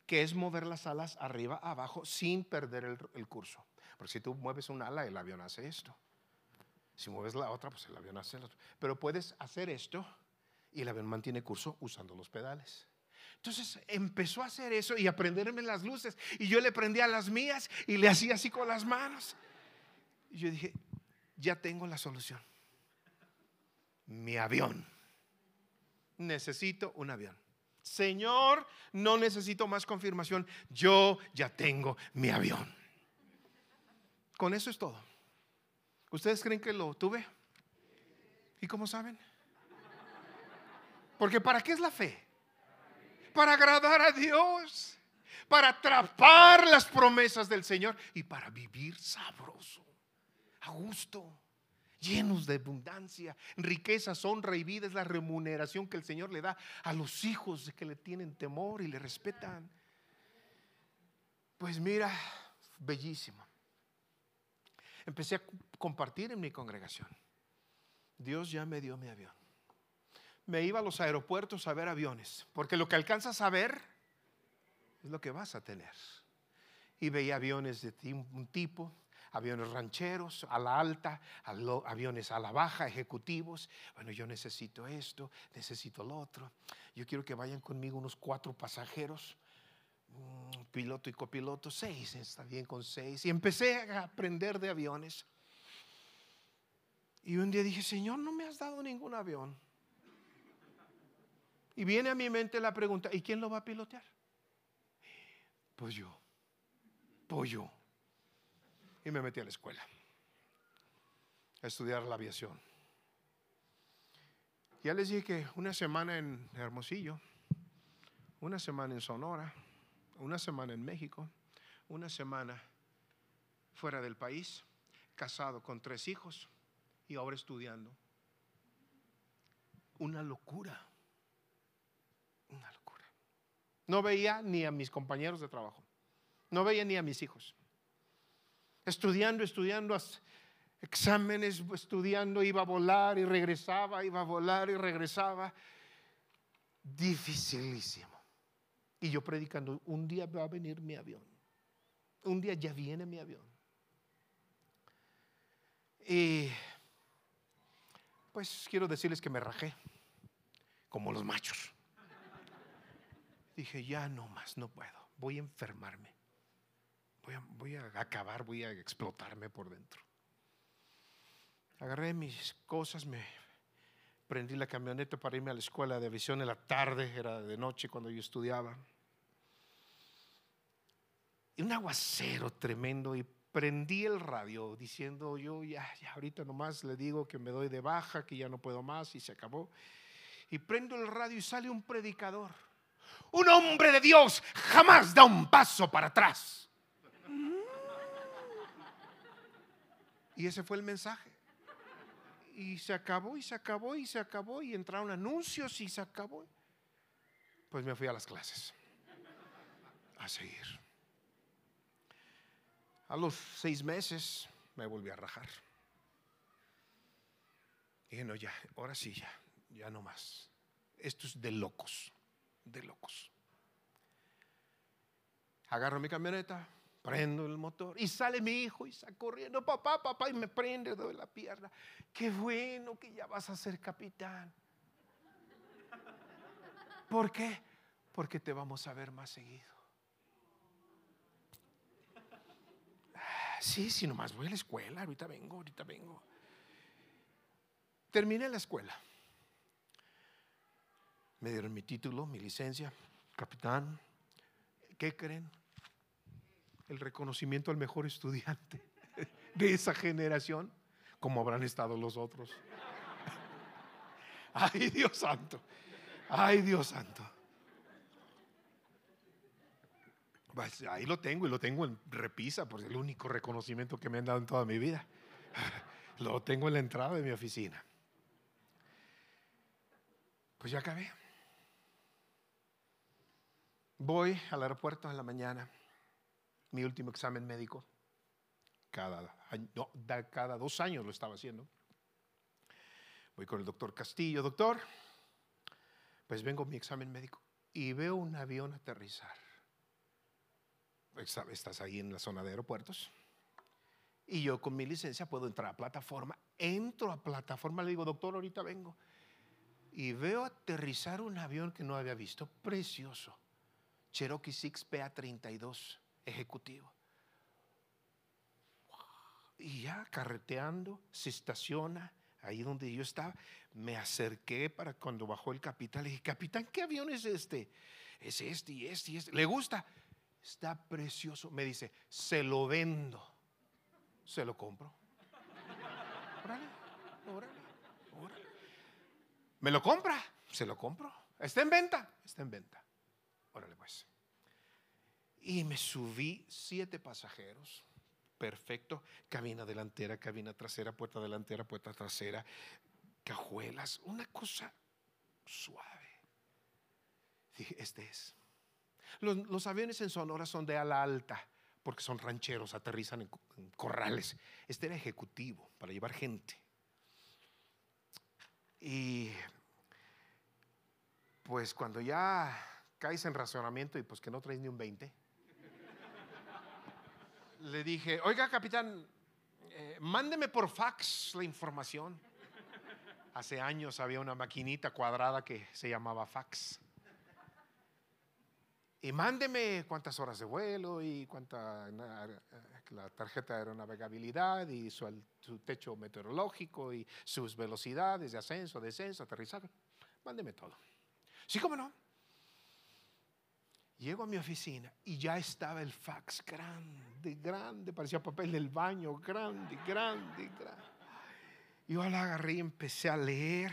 que es mover las alas arriba, abajo, sin perder el, el curso. Porque si tú mueves un ala, el avión hace esto. Si mueves la otra, pues el avión hace lo otro. Pero puedes hacer esto y el avión mantiene curso usando los pedales. Entonces empezó a hacer eso y a prenderme las luces. Y yo le prendía las mías y le hacía así con las manos. Y yo dije, ya tengo la solución. Mi avión. Necesito un avión. Señor, no necesito más confirmación. Yo ya tengo mi avión. Con eso es todo. ¿Ustedes creen que lo tuve? ¿Y cómo saben? Porque ¿para qué es la fe? Para agradar a Dios, para atrapar las promesas del Señor y para vivir sabroso, a gusto, llenos de abundancia, riquezas, honra y vida es la remuneración que el Señor le da a los hijos que le tienen temor y le respetan. Pues mira, bellísimo empecé a compartir en mi congregación. Dios ya me dio mi avión. Me iba a los aeropuertos a ver aviones, porque lo que alcanzas a ver es lo que vas a tener. Y veía aviones de un tipo, aviones rancheros, a la alta, aviones a la baja, ejecutivos. Bueno, yo necesito esto, necesito lo otro. Yo quiero que vayan conmigo unos cuatro pasajeros Mm, piloto y copiloto, seis, está bien con seis. Y empecé a aprender de aviones. Y un día dije, Señor, no me has dado ningún avión. Y viene a mi mente la pregunta, ¿y quién lo va a pilotear? Pues yo, pues yo. Y me metí a la escuela a estudiar la aviación. Ya les dije que una semana en Hermosillo, una semana en Sonora, una semana en México, una semana fuera del país, casado con tres hijos y ahora estudiando. Una locura, una locura. No veía ni a mis compañeros de trabajo, no veía ni a mis hijos. Estudiando, estudiando, exámenes, estudiando, iba a volar y regresaba, iba a volar y regresaba. Dificilísimo. Y yo predicando, un día va a venir mi avión. Un día ya viene mi avión. Y pues quiero decirles que me rajé, como los machos. Dije, ya no más, no puedo. Voy a enfermarme. Voy a, acabar, voy a explotarme por dentro. Agarré mis cosas, me prendí la camioneta para irme a la escuela de visión en la tarde, era de noche cuando yo estudiaba. Y un aguacero tremendo y prendí el radio diciendo yo ya, ya ahorita nomás le digo que me doy de baja, que ya no puedo más y se acabó. Y prendo el radio y sale un predicador. Un hombre de Dios jamás da un paso para atrás. Y ese fue el mensaje y se acabó y se acabó y se acabó y entraron anuncios y se acabó. Pues me fui a las clases a seguir. A los seis meses me volví a rajar. Y no, ya, ahora sí, ya, ya no más. Esto es de locos, de locos. Agarro mi camioneta, prendo el motor y sale mi hijo y está corriendo, papá, papá, y me prende de la pierna. Qué bueno que ya vas a ser capitán. ¿Por qué? Porque te vamos a ver más seguido. Sí, sí, nomás voy a la escuela, ahorita vengo, ahorita vengo. Terminé la escuela. Me dieron mi título, mi licencia, capitán. ¿Qué creen? El reconocimiento al mejor estudiante de esa generación, como habrán estado los otros. Ay, Dios santo. Ay, Dios santo. Pues, ahí lo tengo y lo tengo en repisa, porque es el único reconocimiento que me han dado en toda mi vida. Lo tengo en la entrada de mi oficina. Pues ya acabé. Voy al aeropuerto en la mañana, mi último examen médico. Cada, cada dos años lo estaba haciendo. Voy con el doctor Castillo. Doctor, pues vengo a mi examen médico y veo un avión aterrizar. Estás ahí en la zona de aeropuertos. Y yo con mi licencia puedo entrar a plataforma. Entro a plataforma, le digo, doctor, ahorita vengo. Y veo aterrizar un avión que no había visto, precioso. Cherokee 6 PA32, ejecutivo. Y ya carreteando, se estaciona ahí donde yo estaba. Me acerqué para cuando bajó el capitán. Le dije, capitán, ¿qué avión es este? Es este y este y este. ¿Le gusta? Está precioso. Me dice, se lo vendo. Se lo compro. Órale, órale, órale. ¿Me lo compra? Se lo compro. ¿Está en venta? Está en venta. Órale pues. Y me subí siete pasajeros perfecto. Cabina delantera, cabina trasera, puerta delantera, puerta trasera, cajuelas, una cosa suave. Dije, este es. Los, aviones en Sonora son de ala alta, porque son rancheros, aterrizan en, en corrales. Este era ejecutivo, para llevar gente. Y pues cuando ya caes en racionamiento y pues que no traes ni un 20, le dije, oiga capitán, eh, mándeme por fax la información. Hace años había una maquinita cuadrada que se llamaba fax. Y mándeme cuántas horas de vuelo y cuánta la tarjeta de aeronavegabilidad y su, techo meteorológico y sus velocidades de ascenso, descenso, aterrizaje. Mándeme todo. Sí, cómo no. Llego a mi oficina y ya estaba el fax grande, grande, parecía papel del baño, grande, grande, grande. Yo la agarré y empecé a leer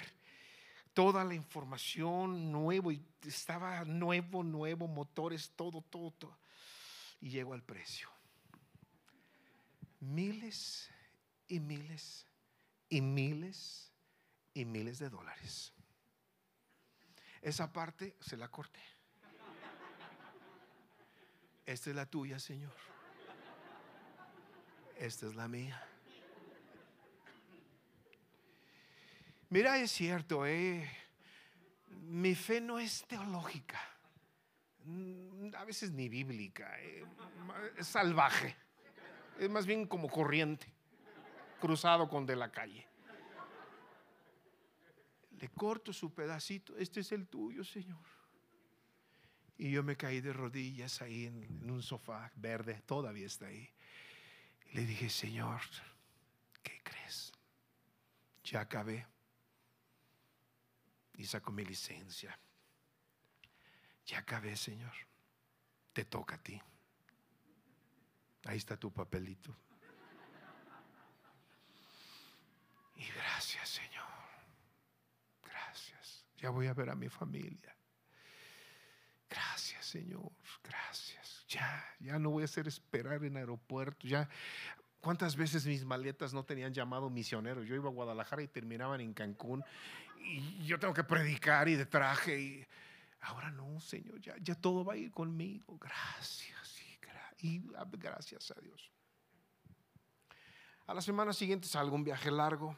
toda la información nuevo y estaba nuevo, nuevo, motores, todo, todo, todo. Y llego al precio. Miles y miles y miles y miles de dólares. Esa parte se la corté. Esta es la tuya, Señor. Esta es la mía. Mira, es cierto, eh, mi fe no es teológica, mm, a veces ni bíblica, eh, es salvaje, es más bien como corriente, cruzado con de la calle. Le corto su pedacito, este es el tuyo, Señor. Y yo me caí de rodillas ahí en, un sofá verde, todavía está ahí. Y le dije, Señor, ¿qué crees? Ya acabé. Y saco mi licencia. Ya acabé, Señor. Te toca a ti. Ahí está tu papelito. Y gracias, Señor. Gracias. Ya voy a ver a mi familia. Gracias, Señor, gracias. Ya, ya no voy a hacer esperar en aeropuerto. Ya, ¿cuántas veces mis maletas no tenían llamado misionero? Yo iba a Guadalajara y terminaban en Cancún y yo tengo que predicar y de traje y ahora no, Señor, ya, ya todo va a ir conmigo. Gracias y, y gracias a Dios. A la semana siguiente salgo un viaje largo.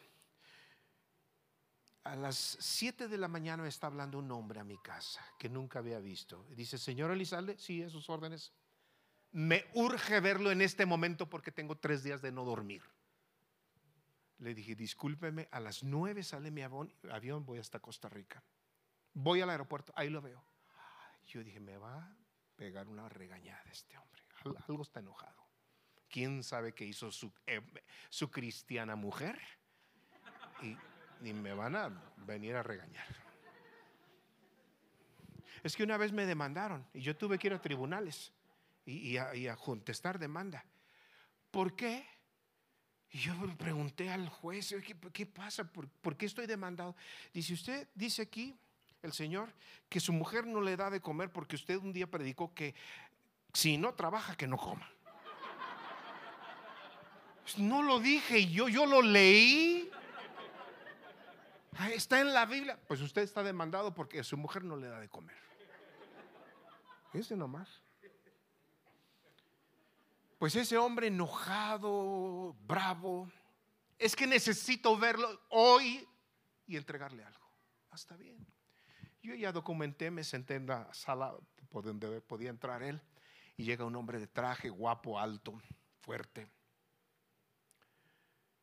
A las 7 de la mañana está hablando un hombre a mi casa que nunca había visto. dice, señor Elizalde, sí, a sus órdenes. Me urge verlo en este momento porque tengo tres días de no dormir. Le dije, discúlpeme, a las 9 sale mi avión, voy hasta Costa Rica. Voy al aeropuerto, ahí lo veo. Yo dije, me va a pegar una regañada este hombre. Algo está enojado. ¿Quién sabe qué hizo su, eh, su cristiana mujer? Y ni me van a venir a regañar. Es que una vez me demandaron y yo tuve que ir a tribunales y, a, contestar demanda. ¿Por qué? Y yo pregunté al juez, ¿qué, pasa? ¿Por, ¿Por, qué estoy demandado? Dice, usted dice aquí, el Señor, que su mujer no le da de comer porque usted un día predicó que si no trabaja, que no coma. No lo dije yo, yo lo leí. Está en la Biblia. Pues usted está demandado porque su mujer no le da de comer. Ese nomás. Pues ese hombre enojado, bravo, es que necesito verlo hoy y entregarle algo. Hasta ah, bien. Yo ya documenté, me senté en la sala donde podía entrar él y llega un hombre de traje, guapo, alto, fuerte.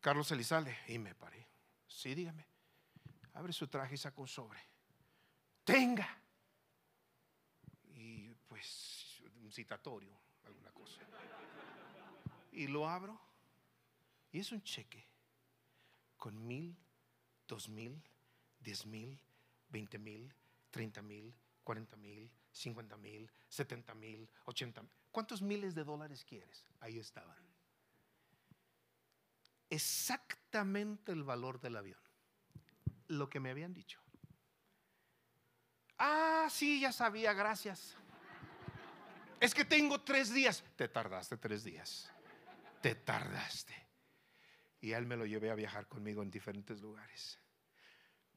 Carlos Elizalde, y me paré. Sí, dígame abre su traje y saca un sobre. Tenga. Y pues un citatorio, alguna cosa. Y lo abro y es un cheque con mil, dos mil, diez mil, veinte mil, treinta mil, cuarenta mil, cincuenta mil, setenta mil, ochenta mil. ¿Cuántos miles de dólares quieres? Ahí estaban. Exactamente el valor del avión lo que me habían dicho. Ah, sí, ya sabía, gracias. Es que tengo tres días. Te tardaste tres días. Te tardaste. Y él me lo llevé a viajar conmigo en diferentes lugares.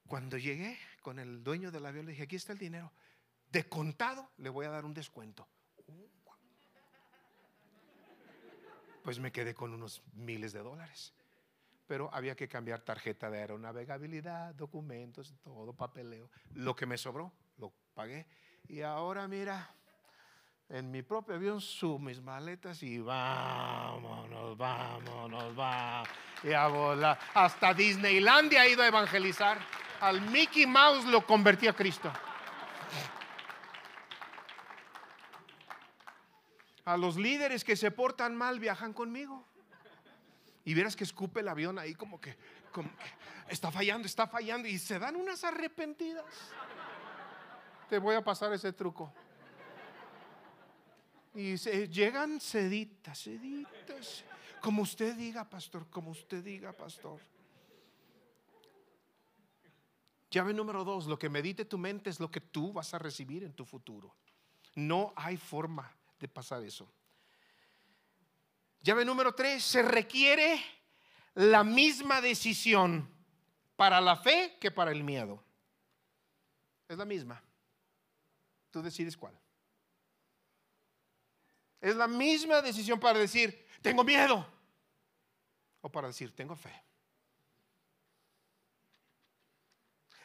Cuando llegué con el dueño del avión, le dije, aquí está el dinero. De contado, le voy a dar un descuento. Pues me quedé con unos miles de dólares pero había que cambiar tarjeta de aeronavegabilidad, documentos, todo papeleo. Lo que me sobró, lo pagué. Y ahora mira, en mi propio avión subo mis maletas y vámonos, vámonos, vamos. Y a volar. Hasta Disneylandia ha ido a evangelizar. Al Mickey Mouse lo convertí a Cristo. A los líderes que se portan mal viajan conmigo y verás que escupe el avión ahí como que, como que está fallando, está fallando y se dan unas arrepentidas. Te voy a pasar ese truco. Y se, llegan seditas, seditas. Como usted diga, pastor, como usted diga, pastor. Llave número dos, lo que medite tu mente es lo que tú vas a recibir en tu futuro. No hay forma de pasar eso. Llave número tres, se requiere la misma decisión para la fe que para el miedo. Es la misma. Tú decides cuál. Es la misma decisión para decir, tengo miedo. O para decir, tengo fe.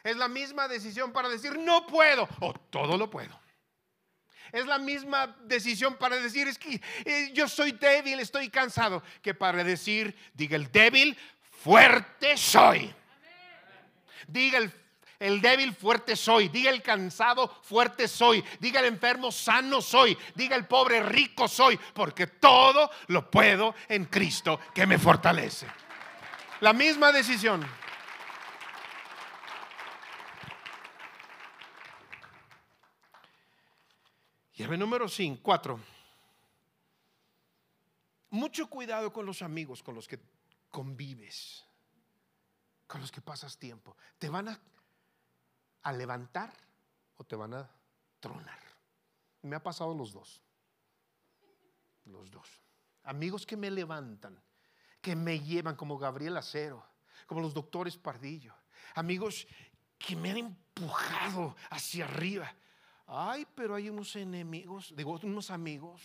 Es la misma decisión para decir, no puedo. O todo lo puedo. Es la misma decisión para decir, es que eh, yo soy débil, estoy cansado, que para decir, diga el débil, fuerte soy. Diga el, el débil, fuerte soy. Diga el cansado, fuerte soy. Diga el enfermo, sano soy. Diga el pobre, rico soy. Porque todo lo puedo en Cristo que me fortalece. La misma decisión. Llave número 5, 4. Mucho cuidado con los amigos con los que convives, con los que pasas tiempo. Te van a, a levantar o te van a tronar. Me ha pasado los dos. Los dos. Amigos que me levantan, que me llevan como Gabriel Acero, como los doctores Pardillo. Amigos que me han empujado hacia arriba. Ay, pero hay unos enemigos, digo, unos amigos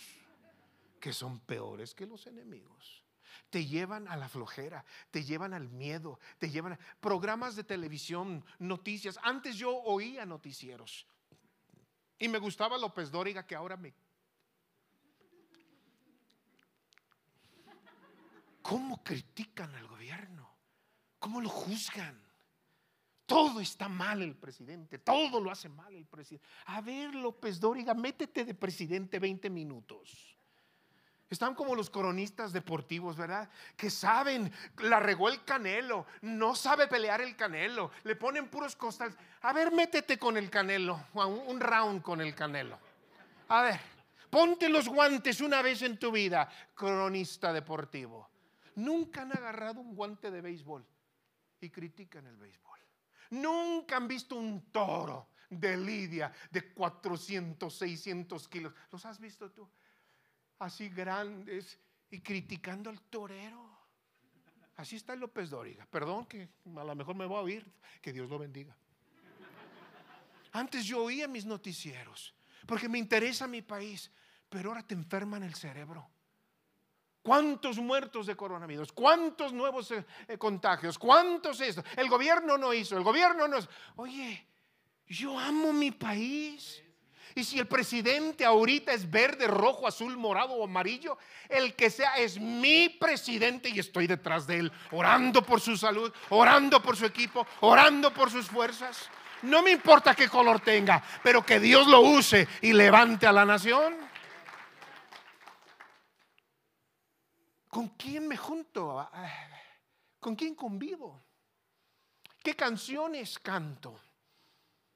que son peores que los enemigos. te llevan a la flojera, te llevan al miedo, te llevan a programas de televisión, noticias. Antes yo oía noticieros y me gustaba López Dóriga que ahora me... ¿Cómo critican al gobierno? ¿Cómo lo juzgan? Todo está mal el presidente, todo lo hace mal el presidente. A ver, López Dóriga, métete de presidente 20 minutos. Están como los coronistas deportivos, ¿verdad? Que saben, la regó el canelo, no sabe pelear el canelo, le ponen puros costales. A ver, métete con el canelo, un round con el canelo. A ver, ponte los guantes una vez en tu vida, cronista deportivo. Nunca han agarrado un guante de béisbol y critican el béisbol. Nunca han visto un toro de lidia de 400, 600 kilos. ¿Los has visto tú? así grandes y criticando al torero. Así está López Dóriga. Perdón que a lo mejor me voy a oír. Que Dios lo bendiga. Antes yo oía mis noticieros porque me interesa mi país, pero ahora te enferman el cerebro. ¿Cuántos muertos de coronavirus? ¿Cuántos nuevos eh, eh, contagios? ¿Cuántos esto? El gobierno no hizo, el gobierno no. Oye, yo amo mi país. Y si el presidente ahorita es verde, rojo, azul, morado o amarillo, el que sea es mi presidente y estoy detrás de él, orando por su salud, orando por su equipo, orando por sus fuerzas. No me importa qué color tenga, pero que Dios lo use y levante a la nación. ¿Con quién me junto? ¿Con quién convivo? ¿Qué canciones canto?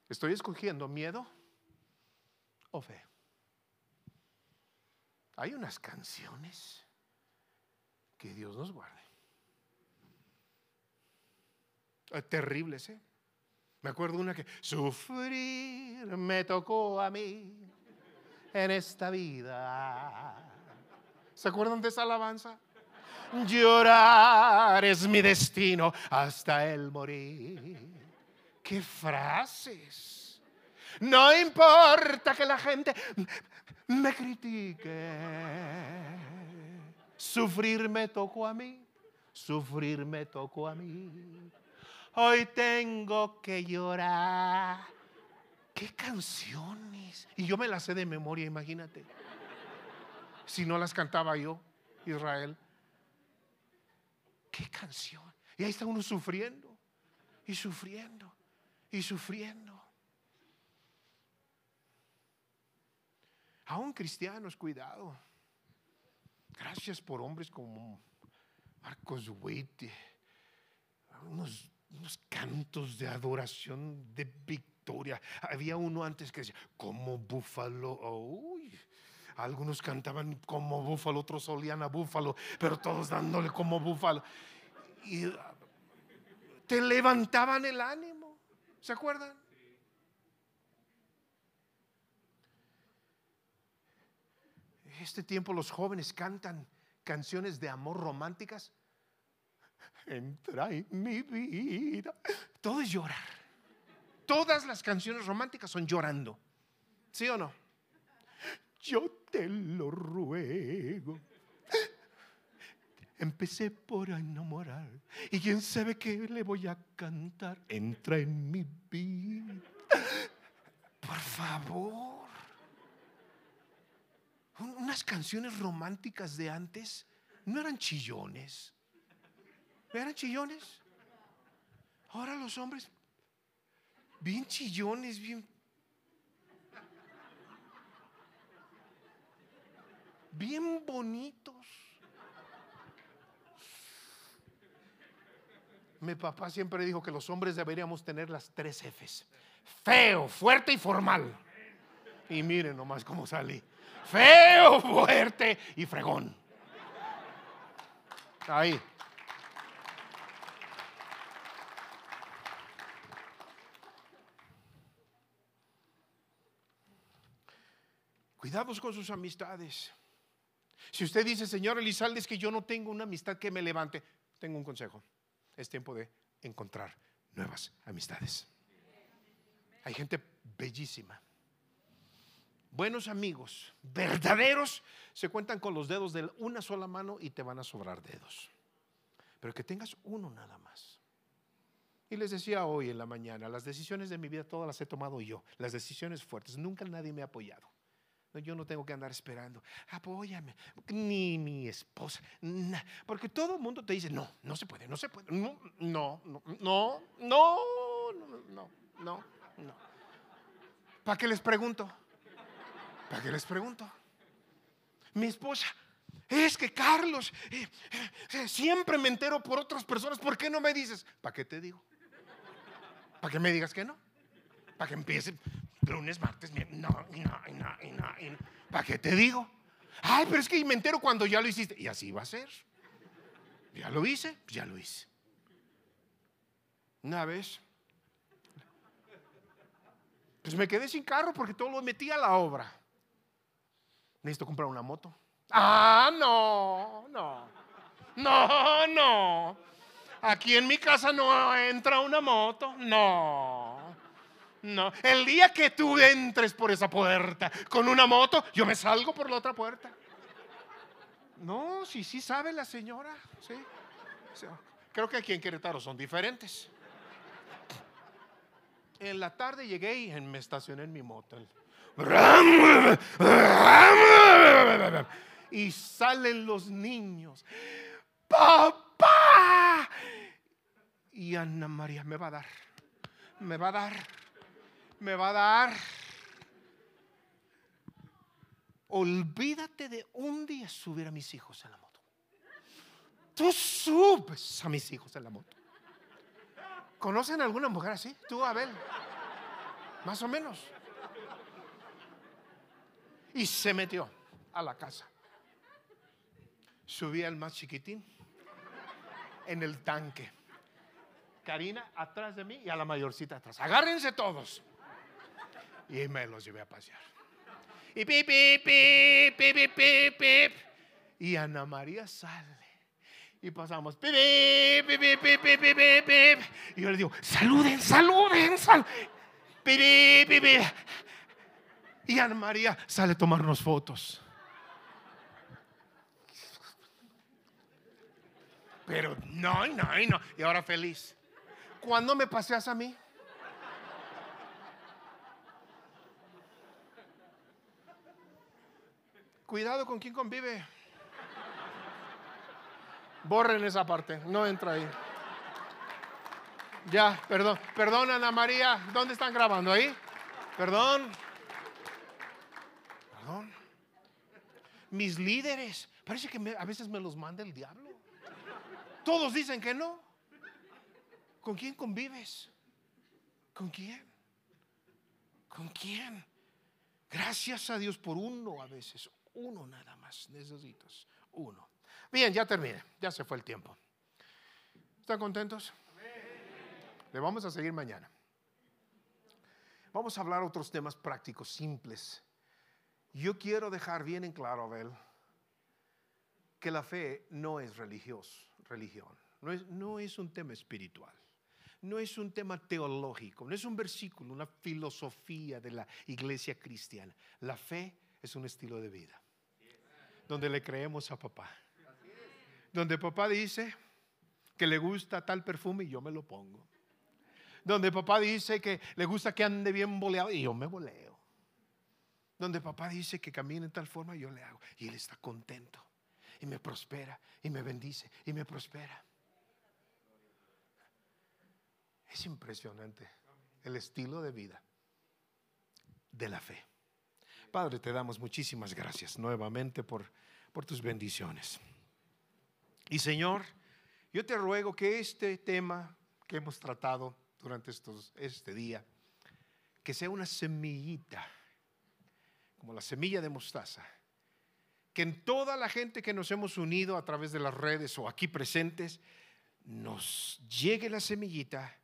¿Estoy escogiendo miedo? o fe. Hay unas canciones que Dios nos guarde. Terribles, ¿eh? Me acuerdo una que sufrir me tocó a mí en esta vida. ¿Se acuerdan de esa alabanza? Llorar es mi destino hasta el morir. ¡Qué frases! No importa que la gente me critique. Sufrir me tocó a mí. Sufrir me tocó a mí. Hoy tengo que llorar. ¿Qué canciones? Y yo me las sé de memoria, imagínate. Si no las cantaba yo, Israel. ¿Qué canción? Y ahí está uno sufriendo y sufriendo y sufriendo. Aún cristianos, cuidado. Gracias por hombres como Marcos Witt, unos, unos cantos de adoración, de victoria. Había uno antes que decía, como búfalo. Uy. Algunos cantaban como búfalo, otros olían a búfalo, pero todos dándole como búfalo. Y ah, te levantaban el ánimo. ¿Se acuerdan? este tiempo los jóvenes cantan canciones de amor románticas. Entra en mi vida. Todo es llorar. Todas las canciones románticas son llorando. ¿Sí o no? Yo te lo ruego. Empecé por enamorar. Y quién sabe qué le voy a cantar. Entra en mi vida. Por favor unas canciones románticas de antes no eran chillones. ¿Eran chillones? Ahora los hombres, bien chillones, bien... Bien bonitos. Mi papá siempre dijo que los hombres deberíamos tener las tres Fs. Feo, fuerte y formal. Y miren nomás cómo salí feo, fuerte y fregón. Ahí. Cuidados con sus amistades. Si usted dice, Señor Elizalde, es que yo no tengo una amistad que me levante, tengo un consejo. Es tiempo de encontrar nuevas amistades. Hay gente bellísima buenos amigos, verdaderos, se cuentan con los dedos de una sola mano y te van a sobrar dedos. Pero que tengas uno nada más. Y les decía hoy en la mañana, las decisiones de mi vida todas las he tomado yo, las decisiones fuertes, nunca nadie me ha apoyado. Yo no tengo que andar esperando. Apóyame. Ni mi esposa. Porque todo el mundo te dice, no, no se puede, no se puede. No, no, no, no, no, no, no, no. ¿Para qué les pregunto? ¿Para qué les pregunto? Mi esposa. Es que Carlos, eh, eh, eh, siempre me entero por otras personas. ¿Por qué no me dices? ¿Para qué te digo? ¿Para qué me digas que no? Para que empiece lunes, martes, no, no, no, no, ¿Para qué te digo? Ay, pero es que me entero cuando ya lo hiciste. Y así va a ser. Ya lo hice, ya lo hice. Una vez, pues me quedé sin carro porque todo lo metí a la obra. Necesito comprar una moto. Ah, no, no, no, no. Aquí en mi casa no entra una moto. No. No, el día que tú entres por esa puerta con una moto, yo me salgo por la otra puerta. No, sí, sí sabe la señora. Sí. Creo que aquí en Querétaro son diferentes. En la tarde llegué y me estacioné en mi moto. Y salen los niños. ¡Papá! Y Ana María me va a dar. Me va a dar me va a dar. Olvídate de un día subir a mis hijos en la moto. Tú subes a mis hijos en la moto. ¿Conocen alguna mujer así? Tú, Abel. Más o menos. Y se metió a la casa. Subí al más chiquitín en el tanque. Karina atrás de mí y a la mayorcita atrás. Agárrense todos. Y me los llevé a pasear. Y pip, pip, pip, pip, pip, pip, Y Ana María sale. Y pasamos. Pip, pip, pip, pip, pip, pip, pip. Y yo le digo, saluden, saluden, saluden. Pip, pip, pip. Y Ana María sale a tomarnos fotos. Pero no, no, no. Y ahora feliz. ¿Cuándo me paseas a mí? Cuidado con quién convive. Borren esa parte, no entra ahí. Ya, perdón, perdón Ana María, ¿dónde están grabando ahí? Perdón. Perdón. Mis líderes, parece que a veces me los manda el diablo. Todos dicen que no. ¿Con quién convives? ¿Con quién? ¿Con quién? Gracias a Dios por uno a veces, uno nada más necesitas. Uno. Bien, ya terminé. Ya se fue el tiempo. ¿Están contentos? Le vamos a seguir mañana. Vamos a hablar otros temas prácticos, simples. Yo quiero dejar bien en claro, Abel, que la fe no es religioso, religión. No es, no es un tema espiritual. No es un tema teológico. No es un versículo, una filosofía de la iglesia cristiana. La fe es un estilo de vida donde le creemos a papá. Donde papá dice que le gusta tal perfume y yo me lo pongo. Donde papá dice que le gusta que ande bien boleado y yo me boleo. Donde papá dice que camine en tal forma, yo le hago. Y él está contento. Y me prospera. Y me bendice. Y me prospera. Es impresionante el estilo de vida de la fe. Padre, te damos muchísimas gracias nuevamente por, por tus bendiciones. Y Señor, yo te ruego que este tema que hemos tratado durante estos, este día, que sea una semillita, como la semilla de mostaza, que en toda la gente que nos hemos unido a través de las redes o aquí presentes, nos llegue la semillita,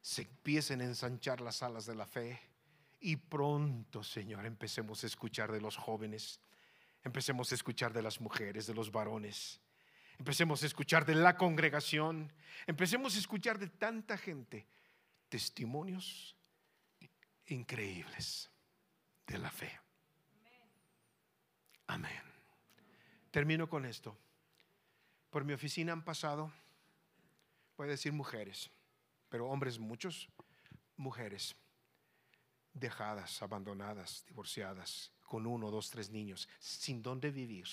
se empiecen a ensanchar las alas de la fe y pronto, Señor, empecemos a escuchar de los jóvenes, empecemos a escuchar de las mujeres, de los varones, empecemos a escuchar de la congregación, empecemos a escuchar de tanta gente testimonios increíbles de la fe. Amén. Termino con esto. Por mi oficina han pasado, voy a decir mujeres, pero hombres muchos, mujeres dejadas, abandonadas, divorciadas, con uno, dos, tres niños, sin dónde vivir.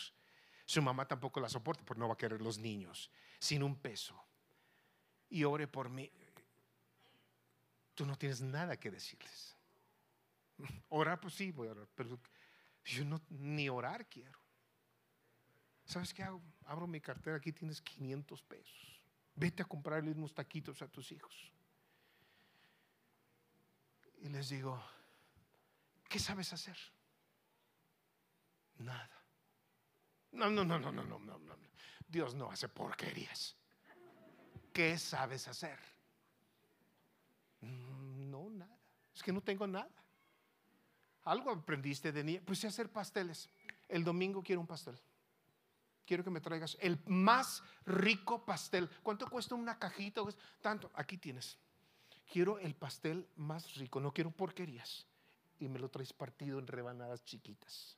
Su mamá tampoco la soporta, porque no va a querer los niños, sin un peso. Y ore por mí. Tú no tienes nada que decirles. Orar, pues sí, voy a orar, pero yo no, ni orar quiero. ¿Sabes qué hago? Abro mi cartera, aquí tienes 500 pesos. Vete a comprarle unos taquitos a tus hijos. Y les digo, ¿qué sabes hacer? Nada. No, no, no, no, no, no, no, no. Dios no hace porquerías. ¿Qué sabes hacer? No, nada. Es que no tengo nada. Algo aprendiste de niña. Pues sé hacer pasteles. El domingo quiero un pastel. Quiero que me traigas el más rico pastel. ¿Cuánto cuesta una cajita? Tanto. Aquí tienes. Quiero el pastel más rico. No quiero porquerías. Y me lo traes partido en rebanadas chiquitas.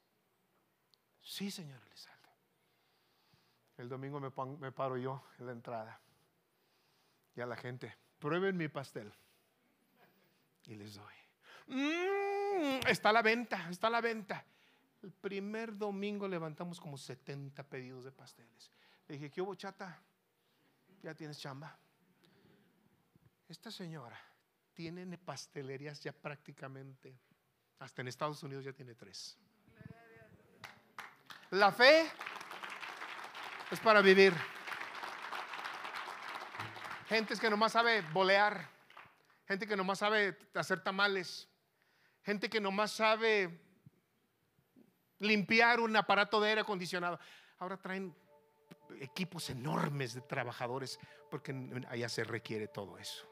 Sí, señor Elizaldo. El domingo me, me paro yo en la entrada. Y a la gente, prueben mi pastel. Y les doy. Mm, está a la venta, está a la venta. El primer domingo levantamos como 70 pedidos de pasteles. Le dije, ¿qué hubo, chata? Ya tienes chamba. Esta señora tiene pastelerías ya prácticamente, hasta en Estados Unidos ya tiene tres. La fe es para vivir. Gente que nomás sabe bolear, gente que nomás sabe hacer tamales, gente que nomás sabe limpiar un aparato de aire acondicionado. Ahora traen equipos enormes de trabajadores porque allá se requiere todo eso.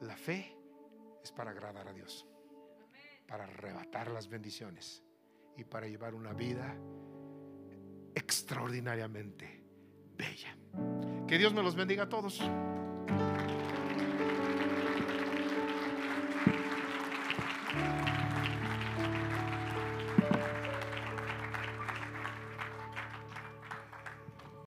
La fe es para agradar a Dios, para arrebatar las bendiciones y para llevar una vida extraordinariamente bella. Que Dios me los bendiga a todos.